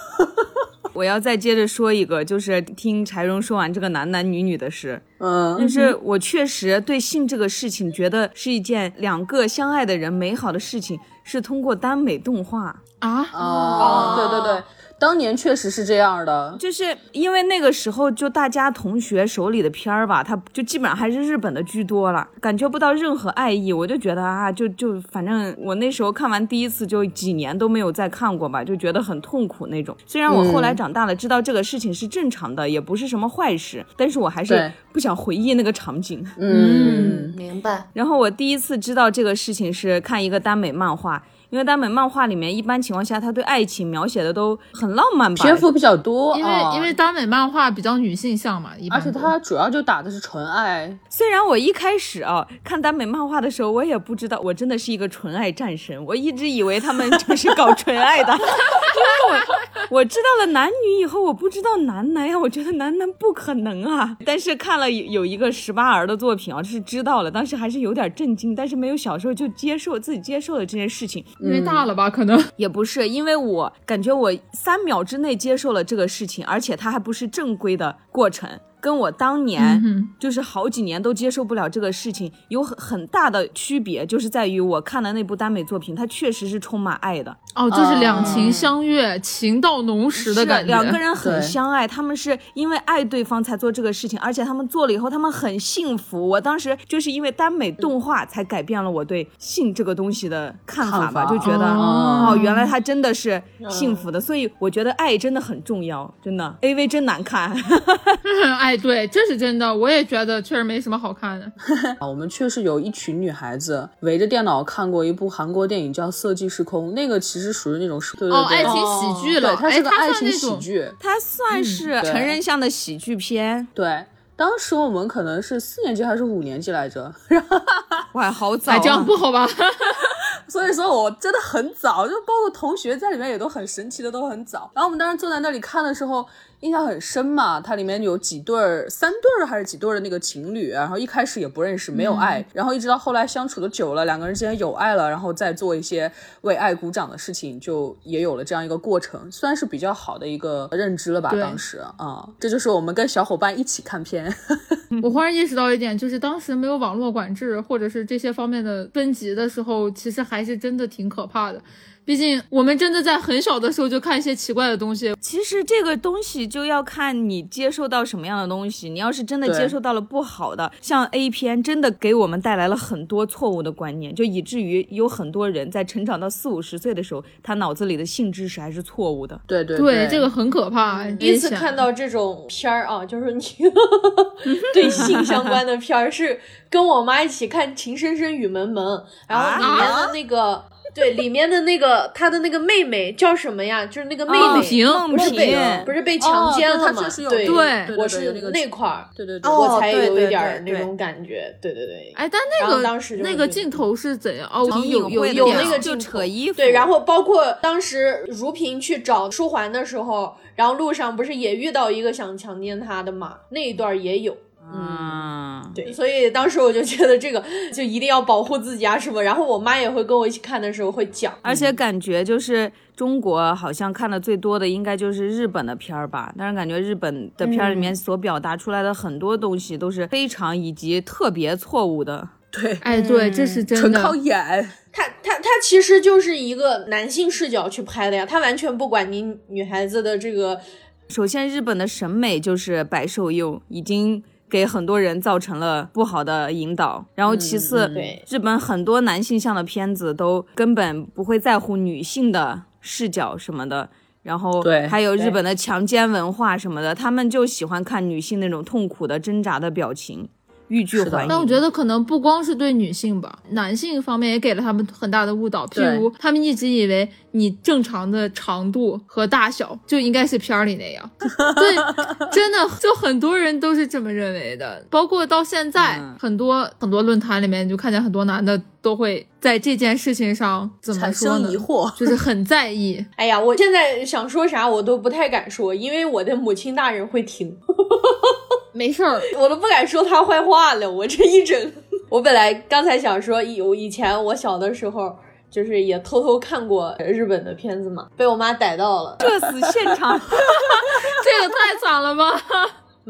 我要再接着说一个，就是听柴荣说完这个男男女女的事，嗯，就是我确实对性这个事情觉得是一件两个相爱的人美好的事情，是通过耽美动画。啊，哦，对对对，当年确实是这样的。就是因为那个时候，就大家同学手里的片儿吧，它就基本上还是日本的居多了，感觉不到任何爱意。我就觉得啊，就就反正我那时候看完第一次，就几年都没有再看过吧，就觉得很痛苦那种。虽然我后来长大了，知道这个事情是正常的，也不是什么坏事，但是我还是不想回忆那个场景。嗯，明白。然后我第一次知道这个事情是看一个耽美漫画。因为耽美漫画里面，一般情况下，他对爱情描写的都很浪漫吧？篇幅比较多，因为、啊因为耽美漫画比较女性向嘛，而且都它主要就打的是纯爱。虽然我一开始啊看耽美漫画的时候，我也不知道我真的是一个纯爱战神，我一直以为他们就是搞纯爱的，[laughs] 因为我我知道了男女以后，我不知道男男呀，我觉得男男不可能啊。但是看了有有一个十八儿的作品啊，就是知道了，当时还是有点震惊，但是没有小时候就接受自己接受了这件事情，因为大了吧，可能。[laughs] 也不是，因为我感觉我三秒之内接受了这个事情，而且它还不是正规的过程，跟我当年嗯就是好几年都接受不了这个事情有很很大的区别，就是在于我看的那部耽美作品，它确实是充满爱的，哦，就是两情相悦、情到浓时的是感觉。两个人很相爱，他们是因为爱对方才做这个事情，而且他们做了以后，他们很幸福。我当时就是因为耽美动画才改变了我对性这个东西的看法吧，法就觉得哦哦，原来他真的是幸福的，所以我觉得爱真的很重要，真的。A V 真难看，[laughs] [laughs] 哎，对，这是真的，我也觉得确实没什么好看的。啊，[laughs] 我们确实有一群女孩子围着电脑看过一部韩国电影叫《色即是空》，那个其实属于那种对对对，哦，爱情喜剧了，对，它是个爱情喜剧。它算是成人向的喜剧片。对，当时我们可能是四年级还是五年级来着，[laughs] 哇，好早、这样不好吧？[laughs] 所以说我真的很早，就包括同学在里面也都很神奇的，都很早。然后我们当时坐在那里看的时候，印象很深嘛。它里面有几对儿，三对儿还是几对儿的那个情侣，然后一开始也不认识，没有爱，然后一直到后来相处的久了，两个人之间有爱了，然后再做一些为爱鼓掌的事情，就也有了这样一个过程，算是比较好的一个认知了吧。当时啊、这就是我们跟小伙伴一起看片。[laughs] 我忽然意识到一点，就是当时没有网络管制或者是这些方面的分级的时候，其实还是真的挺可怕的。毕竟我们真的在很小的时候就看一些奇怪的东西，其实这个东西就要看你接受到什么样的东西。你要是真的接受到了不好的，像 A 片，真的给我们带来了很多错误的观念，就以至于有很多人在成长到四五十岁的时候，他脑子里的性知识还是错误的。对对对这个很可怕。第一次看到这种片儿啊，就是你 [laughs] 对性相关的片儿，是跟我妈一起看《情深深雨蒙蒙》，然后里面的那个。对，里面的那个他的那个妹妹叫什么呀？就是那个妹哦妹，不是被萍不是被强奸了吗哦对我是那块儿，对对对，哦我才对对有一点儿对对那种感觉。对对对，哎，但那然后个当时就那个镜头是怎样？哦，挺有有有那个就镜头扯衣服，对，然后包括当时如萍去找书桓的时候，然后路上不是也遇到一个想强奸她的嘛？那一段也有。嗯，对，所以当时我就觉得这个就一定要保护自己啊什么。然后我妈也会跟我一起看的时候会讲，而且感觉就是中国好像看的最多的应该就是日本的片儿吧，但是感觉日本的片儿里面所表达出来的很多东西都是非常以及特别错误的。对，哎，对，这是真的。纯靠演。他他他其实就是一个男性视角去拍的呀，他完全不管你女孩子的这个。首先，日本的审美就是白瘦幼，已经给很多人造成了不好的引导。然后，其次，对日本很多男性向的片子都根本不会在乎女性的视角什么的。然后，对还有日本的强奸文化什么的，他们就喜欢看女性那种痛苦的挣扎的表情，欲拒还迎。但我觉得可能不光是对女性吧，男性方面也给了他们很大的误导。譬如，他们一直以为你正常的长度和大小就应该是片儿里那样。[laughs] 对，真的就很多人都是这么认为的。包括到现在，嗯很多很多论坛里面，你就看见很多男的都会在这件事情上怎么产说呢生疑？惑。就是很在意。[laughs] 哎呀，我现在想说啥我都不太敢说，因为我的母亲大人会听，[laughs] 没事儿，我都不敢说他坏话了。我这一整，我本来刚才想说，以我以前我小的时候。就是也偷偷看过日本的片子嘛，被我妈逮到了。社死现场，[laughs] 这个太惨了吧！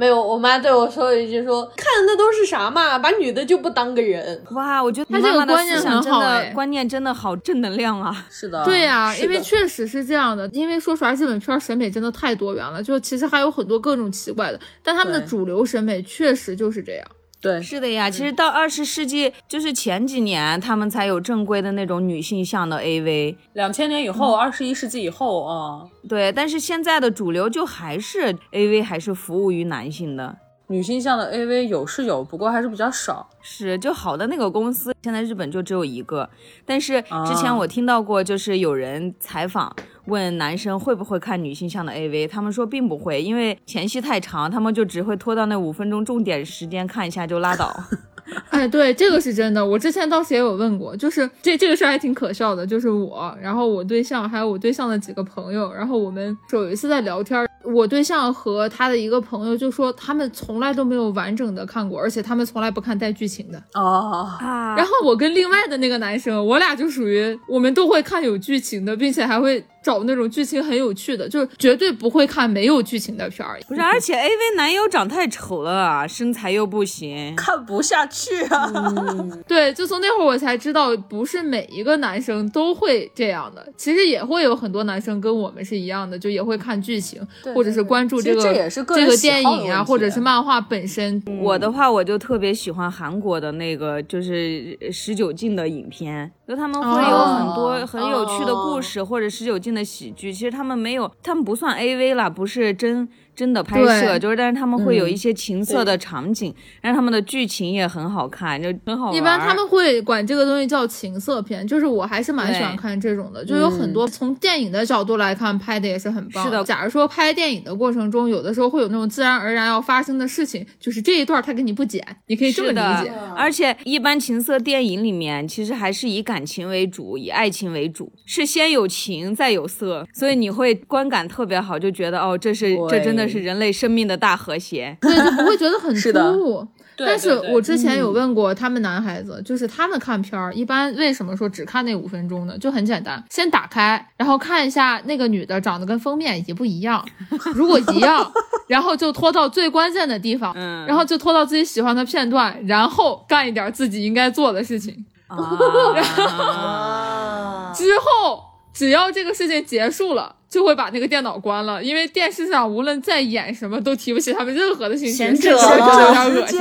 没有，我妈对我说了一句说：“看的那都是啥嘛，把女的就不当个人。[laughs] 哇，我觉得她这个妈妈的观念真的好哎观念真的好正能量啊！[laughs] 是的，对呀、因为确实是这样的。因为说实话，日本片儿审美真的太多元了，就其实还有很多各种奇怪的，但他们的主流审美确实就是这样。对，是的呀，其实到二十世纪，就是前几年他们才有正规的那种女性向的 AV，两千年以后，二十一世纪以后啊，对，但是现在的主流就还是 AV 还是服务于男性的。女性向的 AV 有是有，不过还是比较少。是，就好的那个公司，现在日本就只有一个。但是之前啊我听到过，就是有人采访问男生会不会看女性向的 AV，他们说并不会，因为前戏太长，他们就只会拖到那五分钟重点时间看一下就拉倒。[laughs] 哎，对，这个是真的。我之前当时也有问过，就是 [laughs] 这这个事儿还挺可笑的，就是我，然后我对象还有我对象的几个朋友，然后我们有一次在聊天，我对象和他的一个朋友就说他们从来都没有完整的看过，而且他们从来不看带剧情的。哦，啊然后我跟另外的那个男生，我俩就属于我们都会看有剧情的，并且还会找那种剧情很有趣的，就是绝对不会看没有剧情的片儿。不是，而且 AV 男友长太丑了啊，身材又不行。看不下去啊！对，就从那会儿我才知道，不是每一个男生都会这样的。其实也会有很多男生跟我们是一样的，就也会看剧情，对或者是关注这也是个这个电影啊，或者是漫画本身。我的话，我就特别喜欢韩国的那个，就是十九禁的影片，就他们会有很多哦很有趣的故事，或者十九禁的喜剧。其实他们没有，他们不算 AV 啦，不是真真的拍摄，就是但是他们会有嗯一些情色的场景，但是他们的剧情也很好看，就很好玩。一般他们会管这个东西叫情色片，就是我还是蛮喜欢看这种的，就有很多从电影的角度来看拍的也是很棒。是的假如说拍电影的过程中，有的时候会有那种自然而然要发生的事情，就是这一段他给你不剪，你可以这么理解。而且一般情色电影里面，其实还是以感情为主，以爱情为主，是先有情再有色，所以你会观感特别好，就觉得哦，这是这真的是人类生命的大和谐。对，就不会觉得很突兀。[laughs] 但是我之前有问过他们男孩子，就是他们看片儿，一般为什么说只看那五分钟呢？就很简单，先打开，然后看一下那个女的长得跟封面一不一样，[laughs] 如果一样，然后就拖到最关键的地方，嗯然后就拖到自己喜欢的片段，然后干一点自己应该做的事情。啊，啊，[laughs] 之后只要这个事情结束了，就会把那个电脑关了，因为电视上无论再演什么都提不起他们任何的兴趣，贤甚至者觉得有点恶心。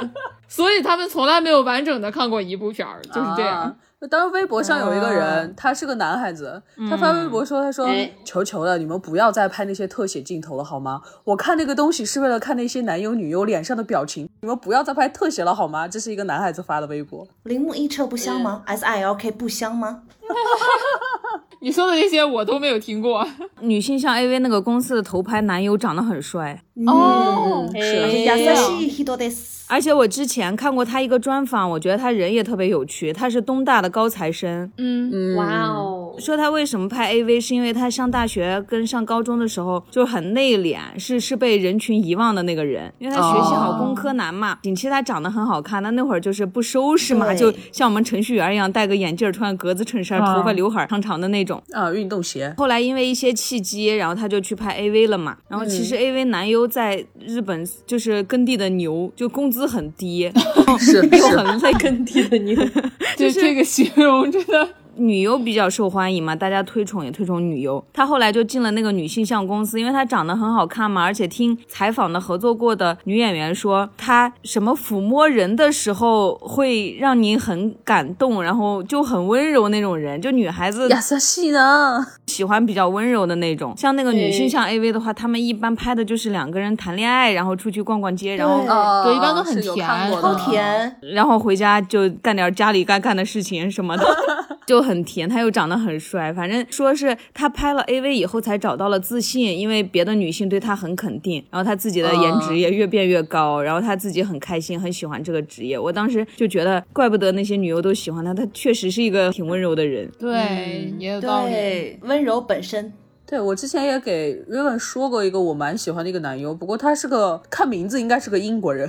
[laughs] 所以他们从来没有完整的看过一部片儿，就是这样。啊当时微博上有一个人，啊他是个男孩子，他发微博说：“他说哎求求了，你们不要再拍那些特写镜头了，好吗？我看那个东西是为了看那些男优女优脸上的表情，你们不要再拍特写了，好吗？”这是一个男孩子发的微博。铃木一车不香吗？S I L K 不香吗？[laughs] 你说的这些我都没有听过。[laughs] 女性向 AV 那个公司的头牌男优长得很帅，哦是哎優しい人です。而且我之前看过他一个专访，我觉得他人也特别有趣，他是东大的高材生，嗯，嗯，哇哦， 说他为什么拍 AV，是因为他上大学跟上高中的时候就很内敛，是是被人群遗忘的那个人，因为他学习好，哦工科男嘛。景琦他长得很好看，他那会儿就是不收拾嘛，就像我们程序员一样，戴个眼镜，穿格子衬衫，啊头发刘海长长的那种。啊，运动鞋，后来因为一些契机，然后他就去拍 AV 了嘛。然后其实 AV 男优在日本就是耕地的牛，就工资很低，是 [laughs] 又是，[laughs] 很累。耕地的牛，[laughs] 就这个形容真的女优比较受欢迎嘛，大家推崇也推崇女优。她后来就进了那个女性向公司，因为她长得很好看嘛，而且听采访的合作过的女演员说，她什么抚摸人的时候会让你很感动，然后就很温柔那种人，就女孩子亚瑟西呢？喜欢比较温柔的那种。像那个女性对向 AV 的话，他们一般拍的就是两个人谈恋爱，然后出去逛逛街，然后对一般都很甜好看过的甜，然后回家就干点家里该干的事情什么的，[laughs] 就很甜。他又长得很帅，反正说是他拍了 AV 以后才找到了自信，因为别的女性对他很肯定，然后他自己的颜值也越变越高，然后他自己很开心，很喜欢这个职业。我当时就觉得，怪不得那些女优都喜欢他，他确实是一个挺温柔的人。对，也有道理。对，温柔本身。对我之前也给 Raven 说过一个我蛮喜欢的一个男优，不过他是个看名字应该是个英国人，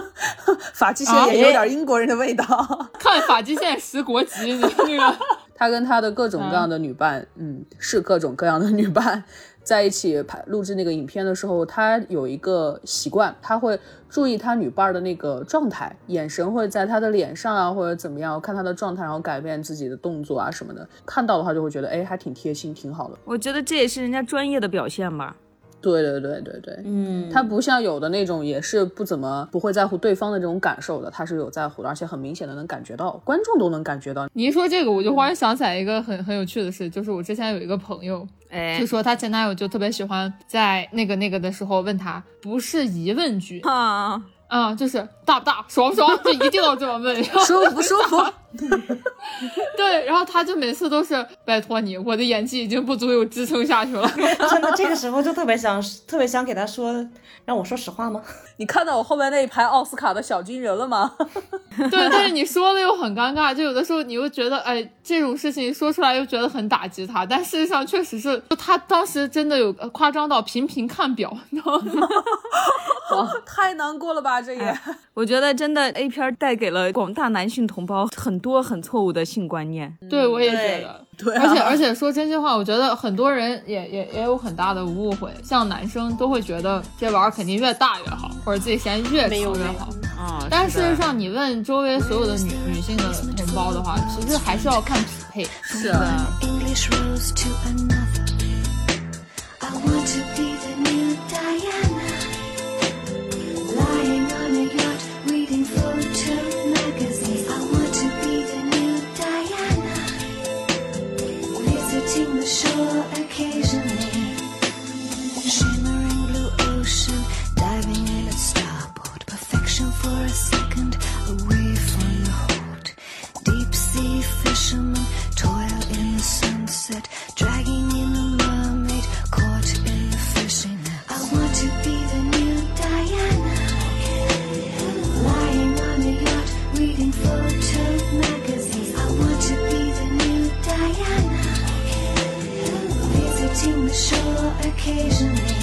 [laughs] 发际线也有点英国人的味道。[laughs] 看发际线识国籍，你那个他跟他的各种各样的女伴，嗯，是各种各样的女伴在一起拍录制那个影片的时候，他有一个习惯，他会注意他女伴的那个状态，眼神会在他的脸上啊，或者怎么样，看他的状态，然后改变自己的动作啊什么的。看到的话就会觉得，哎，还挺贴心，挺好的。我觉得这也是人家专业的表现吧。对对对对对，嗯，他不像有的那种也是不怎么不会在乎对方的这种感受的，他是有在乎的，而且很明显的能感觉到，观众都能感觉到。你一说这个，我就忽然想起来一个很很有趣的事，就是我之前有一个朋友，哎就，说她前男友就特别喜欢在那个那个的时候问她，不是疑问句，啊，啊、就是大不大，爽不爽，就一定要这么问。舒服不舒服？[laughs] 对，然后他就每次都是拜托你，我的演技已经不足以支撑下去了。[laughs] 真的这个时候就特别想，特别想给他说，让我说实话吗？[laughs] 你看到我后面那一排奥斯卡的小金人了吗？对，但是你说了又很尴尬，就有的时候你又觉得，哎，这种事情说出来又觉得很打击他，但事实上确实是，就他当时真的有呃夸张到频频看表，你知道吗？太难过了吧，这也。我觉得真的 A 片带给了广大男性同胞很多很错误的性观念。对，我也觉得。对、啊，而且而且说真心话，我觉得很多人也也也有很大的误会，像男生都会觉得这玩意儿肯定越大越好，或者自己嫌越长越好。啊，但事实上，你问周围所有的女女性的同胞的话，其实还是要看匹配。是啊，shore occasionally. Shimmering blue ocean, diving in at starboard. Perfection for a second, away from the hold. Deep sea fishermen toil in the sunset, seem show occasionally.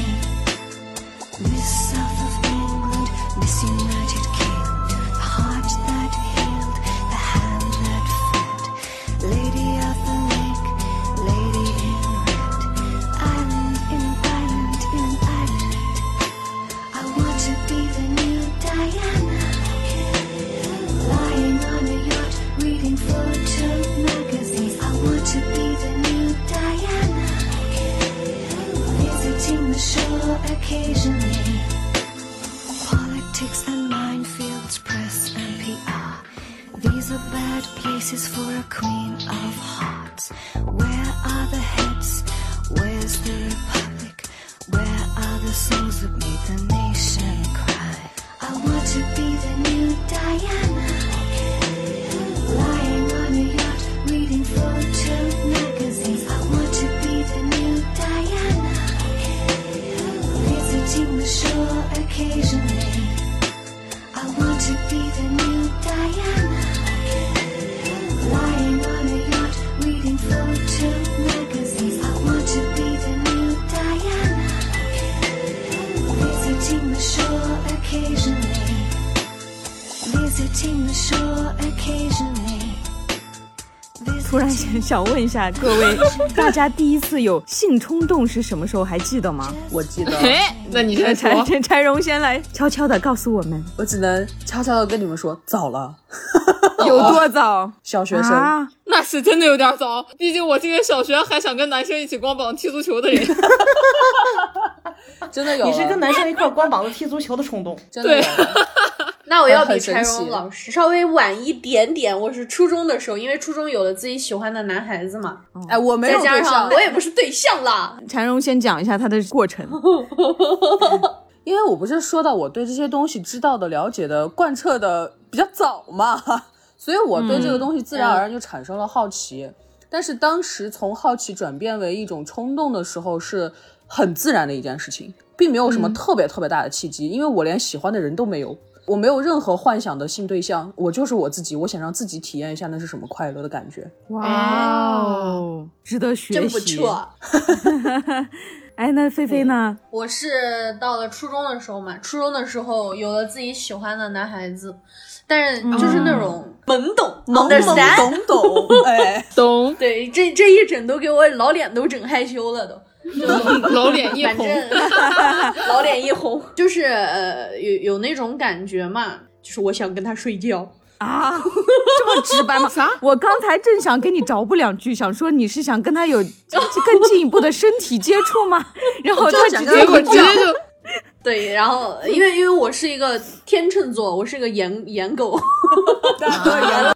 Occasionally. Politics and minefields, press and PR. These are bad places for a queen of hearts. Where are the heads? Where's the republic? Where are the souls that made the nation cry? I want to be the new Diana. 想问一下各位，大家第一次有性冲动是什么时候？还记得吗？我记得，哎，那你先 [laughs] 柴。柴柴荣先来悄悄的告诉我们我只能悄悄的跟你们说，早了，[laughs] 有多早小学生。啊？那是真的有点早，毕竟我是一个小学还想跟男生一起光膀踢足球的人。[laughs] 真的有，你是跟男生一块儿光膀子踢足球的冲动。真的有了那我要比柴荣老师稍微晚一点点。我是初中的时候，因为初中有了自己喜欢的男孩子嘛，哎，我没有再加上对象，我也不是对象啦。[laughs] 柴荣先讲一下他的过程。[laughs] 因为我不是说到我对这些东西知道的、了解的、贯彻的比较早嘛，[laughs] 所以我对这个东西自然而然就产生了好奇。但是当时从好奇转变为一种冲动的时候，是很自然的一件事情，并没有什么特别特别大的契机，因为我连喜欢的人都没有，我没有任何幻想的性对象，我就是我自己，我想让自己体验一下那是什么快乐的感觉。哇哦，值得学习，真不错。[laughs] 哎，那菲菲呢？我是到了初中的时候嘛，初中的时候有了自己喜欢的男孩子，但是就是那种懵懂、懵懵懂懂，哎，[laughs] 懂，对，这这一整都给我老脸都整害羞了都。[laughs] 老脸一红。[laughs] 老脸一红，就是呃有有那种感觉嘛，就是我想跟他睡觉。啊，这么直白吗？啥？我刚才正想跟你着补两句，想说你是想跟他有更进一步的身体接触吗？[laughs] 然后他直接结果直接就对，然后因为因为我是一个天秤座，我是一个颜 [laughs] 颜狗，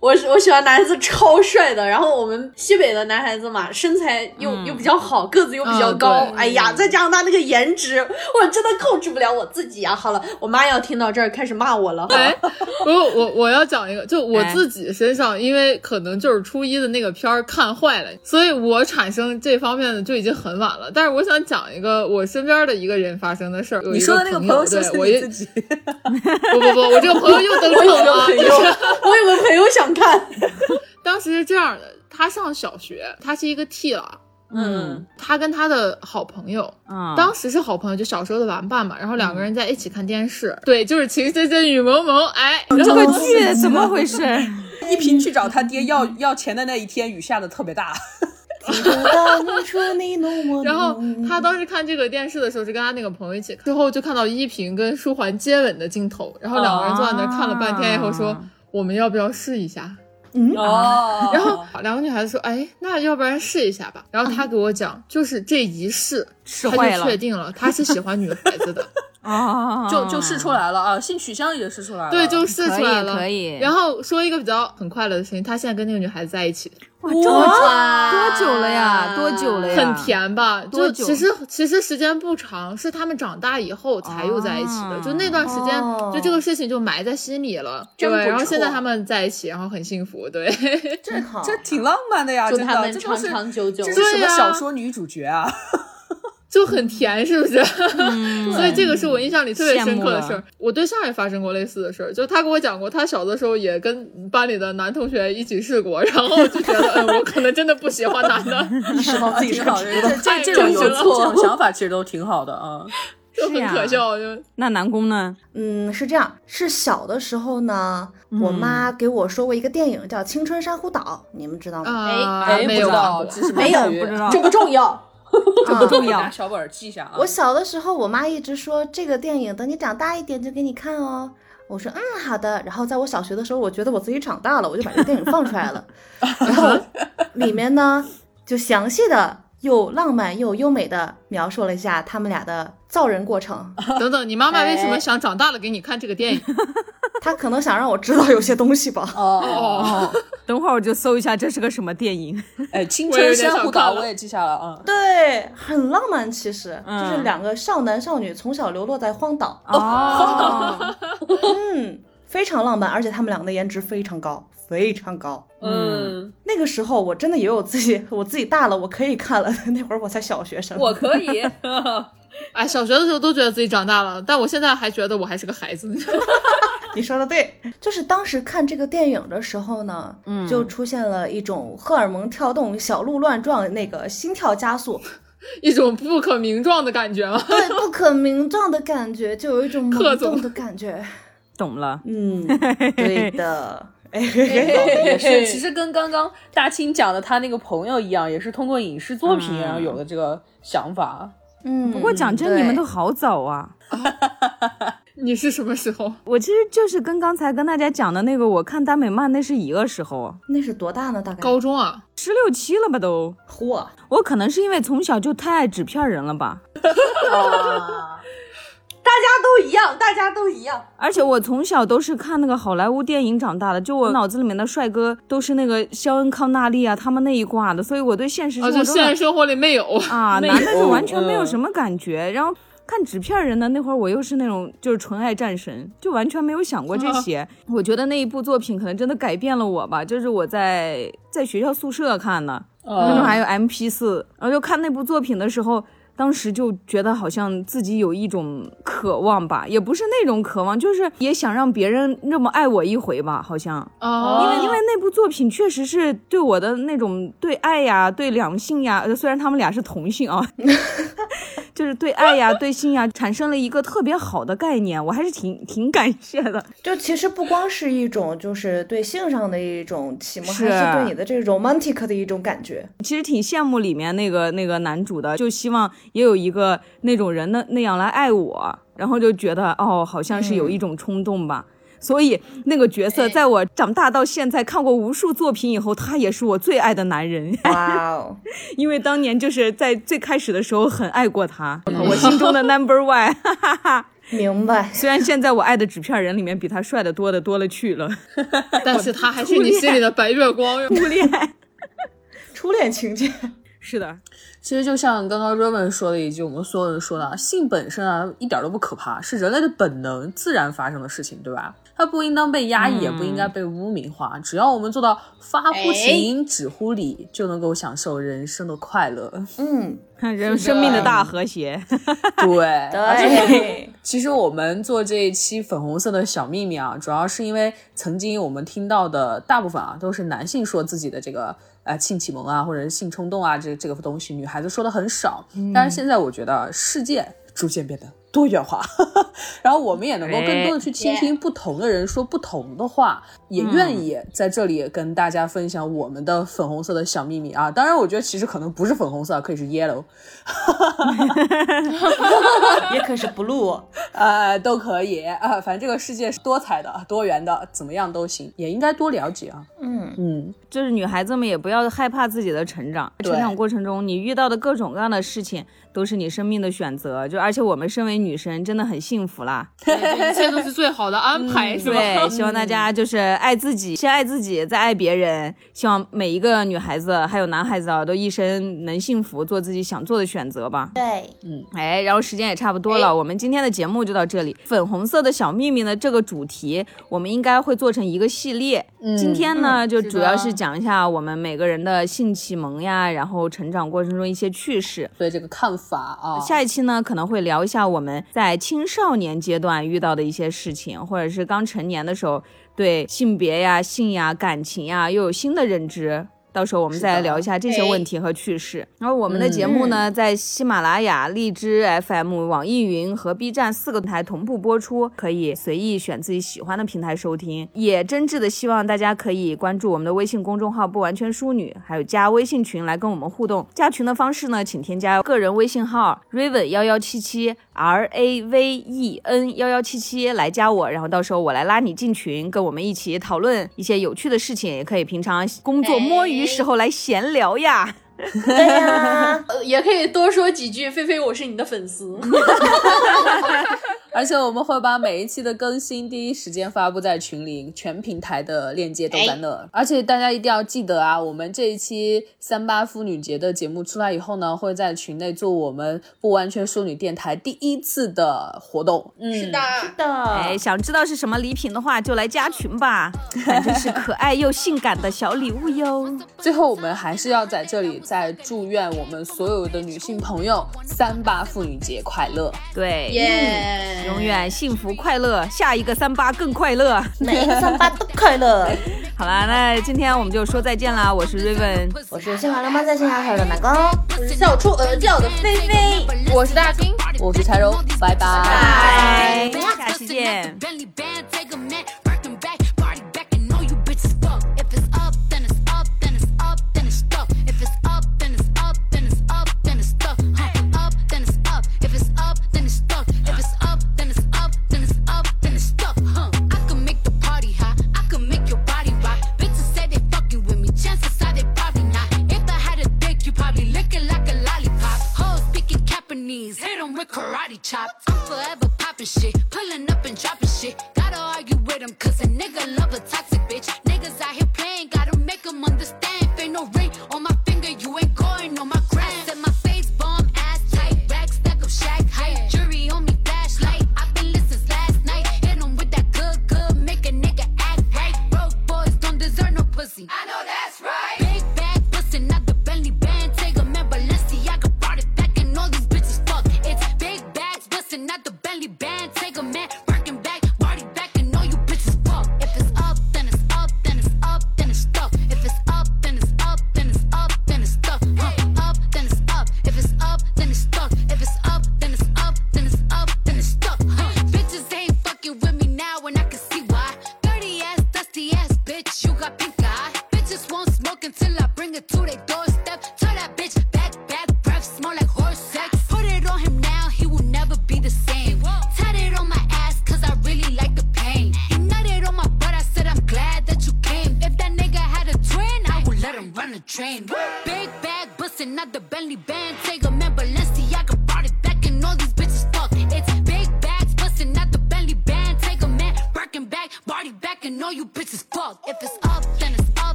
我是我喜欢男孩子超帅的，然后我们西北的男孩子嘛，身材又、又比较好，个子又比较嗯高，对哎呀，再加上他那个颜值，我真的控制不了我自己呀、好了，我妈要听到这儿开始骂我了。哎，[laughs] 我我我要讲一个，就我哎自己身上，因为可能就是初一的那个片儿看坏了，所以我产生这方面的就已经很晚了。但是我想讲一个我身边的一个人发生的事儿。有一你说的那个朋朋友是不是对我一你自己？[laughs] 不不不，我这个朋友又登场了，就是我有个朋友想看，[laughs] 当时是这样的，他上小学，他是一个 T 了。嗯他跟他的好朋友，啊，当时是好朋友，就小时候的玩伴嘛。然后两个人在一起看电视，对，就是情深深雨蒙蒙，哎，这后个剧怎么回事？[laughs] 一平去找他爹要要钱的那一天，雨下的特别大。然后他当时看这个电视的时候是跟他那个朋友一起看，之后就看到依萍跟舒桓接吻的镜头，然后两个人坐在那看了半天以后说，啊我们要不要试一下？嗯哦然后两个女孩子说，哎，那要不然试一下吧。[laughs] 然后他给我讲，就是这一试，他就确定了他是喜欢女孩子的，[laughs] 啊，就就试出来了啊，性取向也试出来了。对，就试出来了。可以然后说一个比较很快乐的事情，他现在跟那个女孩子在一起，哇，这么多久了呀？多久了呀？很甜吧？多久就其实其实时间不长，是他们长大以后才又在一起的。啊就那段时间，哦就这个事情就埋在心里了。对，然后现在他们在一起，然后很幸福。对，这好，这挺浪漫的呀，真的，祝他们这都是长长久久这。是什么小说女主角啊？就很甜，是不是？[laughs] 所以这个是我印象里特别深刻的事儿。我对象也发生过类似的事儿，就他跟我讲过，他小的时候也跟班里的男同学一起试过，然后就觉得，嗯，我可能真的不喜欢男的，意识到自己。[laughs] 这种这种想法其实都挺好的啊。就很可笑。就那南宫呢？嗯，是这样，是小的时候呢，我妈给我说过一个电影叫《青春珊瑚岛》，你们知道吗？啊，哎，没有没有局不知道这不重要。这不重要拿小本儿记一下啊。我小的时候，我妈一直说这个电影等你长大一点就给你看哦。我说嗯好的。然后在我小学的时候，我觉得我自己长大了，我就把这个电影放出来了。然后里面呢，就详细的又浪漫又优美的描述了一下他们俩的造人过程。等等，你妈妈为什么想长大了给你看这个电影？[laughs] 她可能想让我知道有些东西吧。哦，哦，等会儿我就搜一下这是个什么电影。哎，青春珊瑚岛我也记下了啊。对，很浪漫，其实、嗯就是两个少男少女从小流落在荒岛，哦，嗯，非常浪漫，而且他们两个的颜值非常高，非常高。嗯，那个时候我真的也有自己，[laughs] 我自己大了，我可以看了。那会儿我才小学生，我可以。[laughs] 哎，小学的时候都觉得自己长大了，但我现在还觉得我还是个孩子。你说的对，就是当时看这个电影的时候呢，嗯，就出现了一种荷尔蒙跳动、小鹿乱撞，那个心跳加速，一种不可名状的感觉吗？[laughs] 对，不可名状的感觉，就有一种克总萌动的感觉。[laughs] 懂了。嗯，[laughs] 对的。也是，其实跟刚刚大清讲的他那个朋友一样，也是通过影视作品嗯然后有的这个想法。嗯，不过讲真，你们都好早啊！你是什么时候？我其实就是跟刚才跟大家讲的那个，我看耽美漫那是一个时候，那是多大呢？大概高中啊？十六七了吧都。嚯，我可能是因为从小就太爱纸片人了吧，[laughs] 大家都一样，大家都一样。而且我从小都是看那个好莱坞电影长大的，就我脑子里面的帅哥都是那个肖恩康纳利啊，他们那一挂的，所以我对现实啊，生活现实生活里没有。啊，[laughs] 没男的就完全没有嗯什么感觉。然后看纸片人呢那会儿，我又是那种就是纯爱战神，就完全没有想过这 [laughs] 些。我觉得那一部作品可能真的改变了我吧，就是我在在学校宿舍看的，那时候还有 M P 四，然后就看那部作品的时候。当时就觉得好像自己有一种渴望吧，也不是那种渴望，就是也想让别人那么爱我一回吧，好像。哦，因为因为那部作品确实是对我的那种对爱呀、对两性呀，呃虽然他们俩是同性啊，[laughs] 就是对爱呀、对性呀产生了一个特别好的概念，我还是挺挺感谢的。就其实不光是一种就是对性上的一种启蒙，是还是对你的这个 romantic 的一种感觉。其实挺羡慕里面那个那个男主的，就希望也有一个那种人的那样来爱我，然后就觉得哦，好像是有一种冲动吧。所以那个角色，在我长大到现在看过无数作品以后，他也是我最爱的男人。哇哦，[laughs] 因为当年就是在最开始的时候很爱过他，我心中的 [laughs] number one。哈哈哈。明白。虽然现在我爱的纸片人里面比他帅的多的多了去了，[laughs] 但是他还是你心里的白月光哟。初恋。初恋情节，是的，其实就像刚刚 Raven 说的一句，我们所有人说的啊，性本身啊一点都不可怕，是人类的本能，自然发生的事情，对吧？它不应当被压抑，也不应该被污名化。只要我们做到发乎情，止乎礼，就能够享受人生的快乐。嗯，[laughs] 人生命的大和谐。[laughs] 对，而且对，[laughs] 其实我们做这一期粉红色的小秘密啊，主要是因为曾经我们听到的大部分啊都是男性说自己的这个呃性启蒙啊，或者是性冲动啊这这个东西，女孩子说的很少。但是现在我觉得世界逐渐变得多元化，[laughs] 然后我们也能够更多的去倾听不同的人说不同的话，也愿意在这里跟大家分享我们的粉红色的小秘密啊。当然，我觉得其实可能不是粉红色，可以是 yellow。[laughs] 也可是 blue。呃，都可以啊、反正这个世界是多彩的、多元的，怎么样都行，也应该多了解啊。嗯嗯，就是女孩子们也不要害怕自己的成长，成长过程中你遇到的各种各样的事情都是你生命的选择。就而且我们身为女生真的很幸福啦。[laughs] 这一切都是最好的安排，是吧？对，希望大家就是爱自己，先爱自己，再爱别人。希望每一个女孩子还有男孩子啊，都一生能幸福，做自己想做的选择吧。对，嗯哎，然后时间也差不多了，我们今天的节目就到这里。粉红色的小秘密呢，这个主题我们应该会做成一个系列。嗯今天呢，就主要是讲一下我们每个人的性启蒙呀，然后成长过程中一些趣事。对这个看法啊，下一期呢，可能会聊一下我们在青少年阶段遇到的一些事情，或者是刚成年的时候对性别呀、性呀、感情呀又有新的认知。到时候我们再来聊一下这些问题和趣事。然后我们的节目呢，在喜马拉雅、荔枝 FM、网易云和 B 站四个平台同步播出，可以随意选自己喜欢的平台收听。也真挚的希望大家可以关注我们的微信公众号“不完全淑女”，还有加微信群来跟我们互动。加群的方式呢，请添加个人微信号 raven 幺幺七七 R A V E N 幺幺七七来加我，然后到时候我来拉你进群，跟我们一起讨论一些有趣的事情，也可以平常工作摸鱼时候来闲聊呀。对呀，啊 [laughs] 也可以多说几句。菲菲，我是你的粉丝。而且我们会把每一期的更新第一时间发布在群里，全平台的链接都在那。而且大家一定要记得啊，我们这一期三八妇女节的节目出来以后呢，会在群内做我们不完全淑女电台第一次的活动。嗯，是的，是的，哎，想知道是什么礼品的话，就来加群吧，[laughs] 反正是可爱又性感的小礼物哟。最后，我们还是要在这里再祝愿我们所有的女性朋友三八妇女节快乐！对，耶！永远幸福快乐，下一个三八更快乐。每一个三八都快乐。[laughs] 好啦，那今天我们就说再见啦，我是 Raven。我是新华流氓在线下头的南宫，我是笑出鹅叫的菲菲。我是大金。我是柴荣，拜拜。拜，下期见。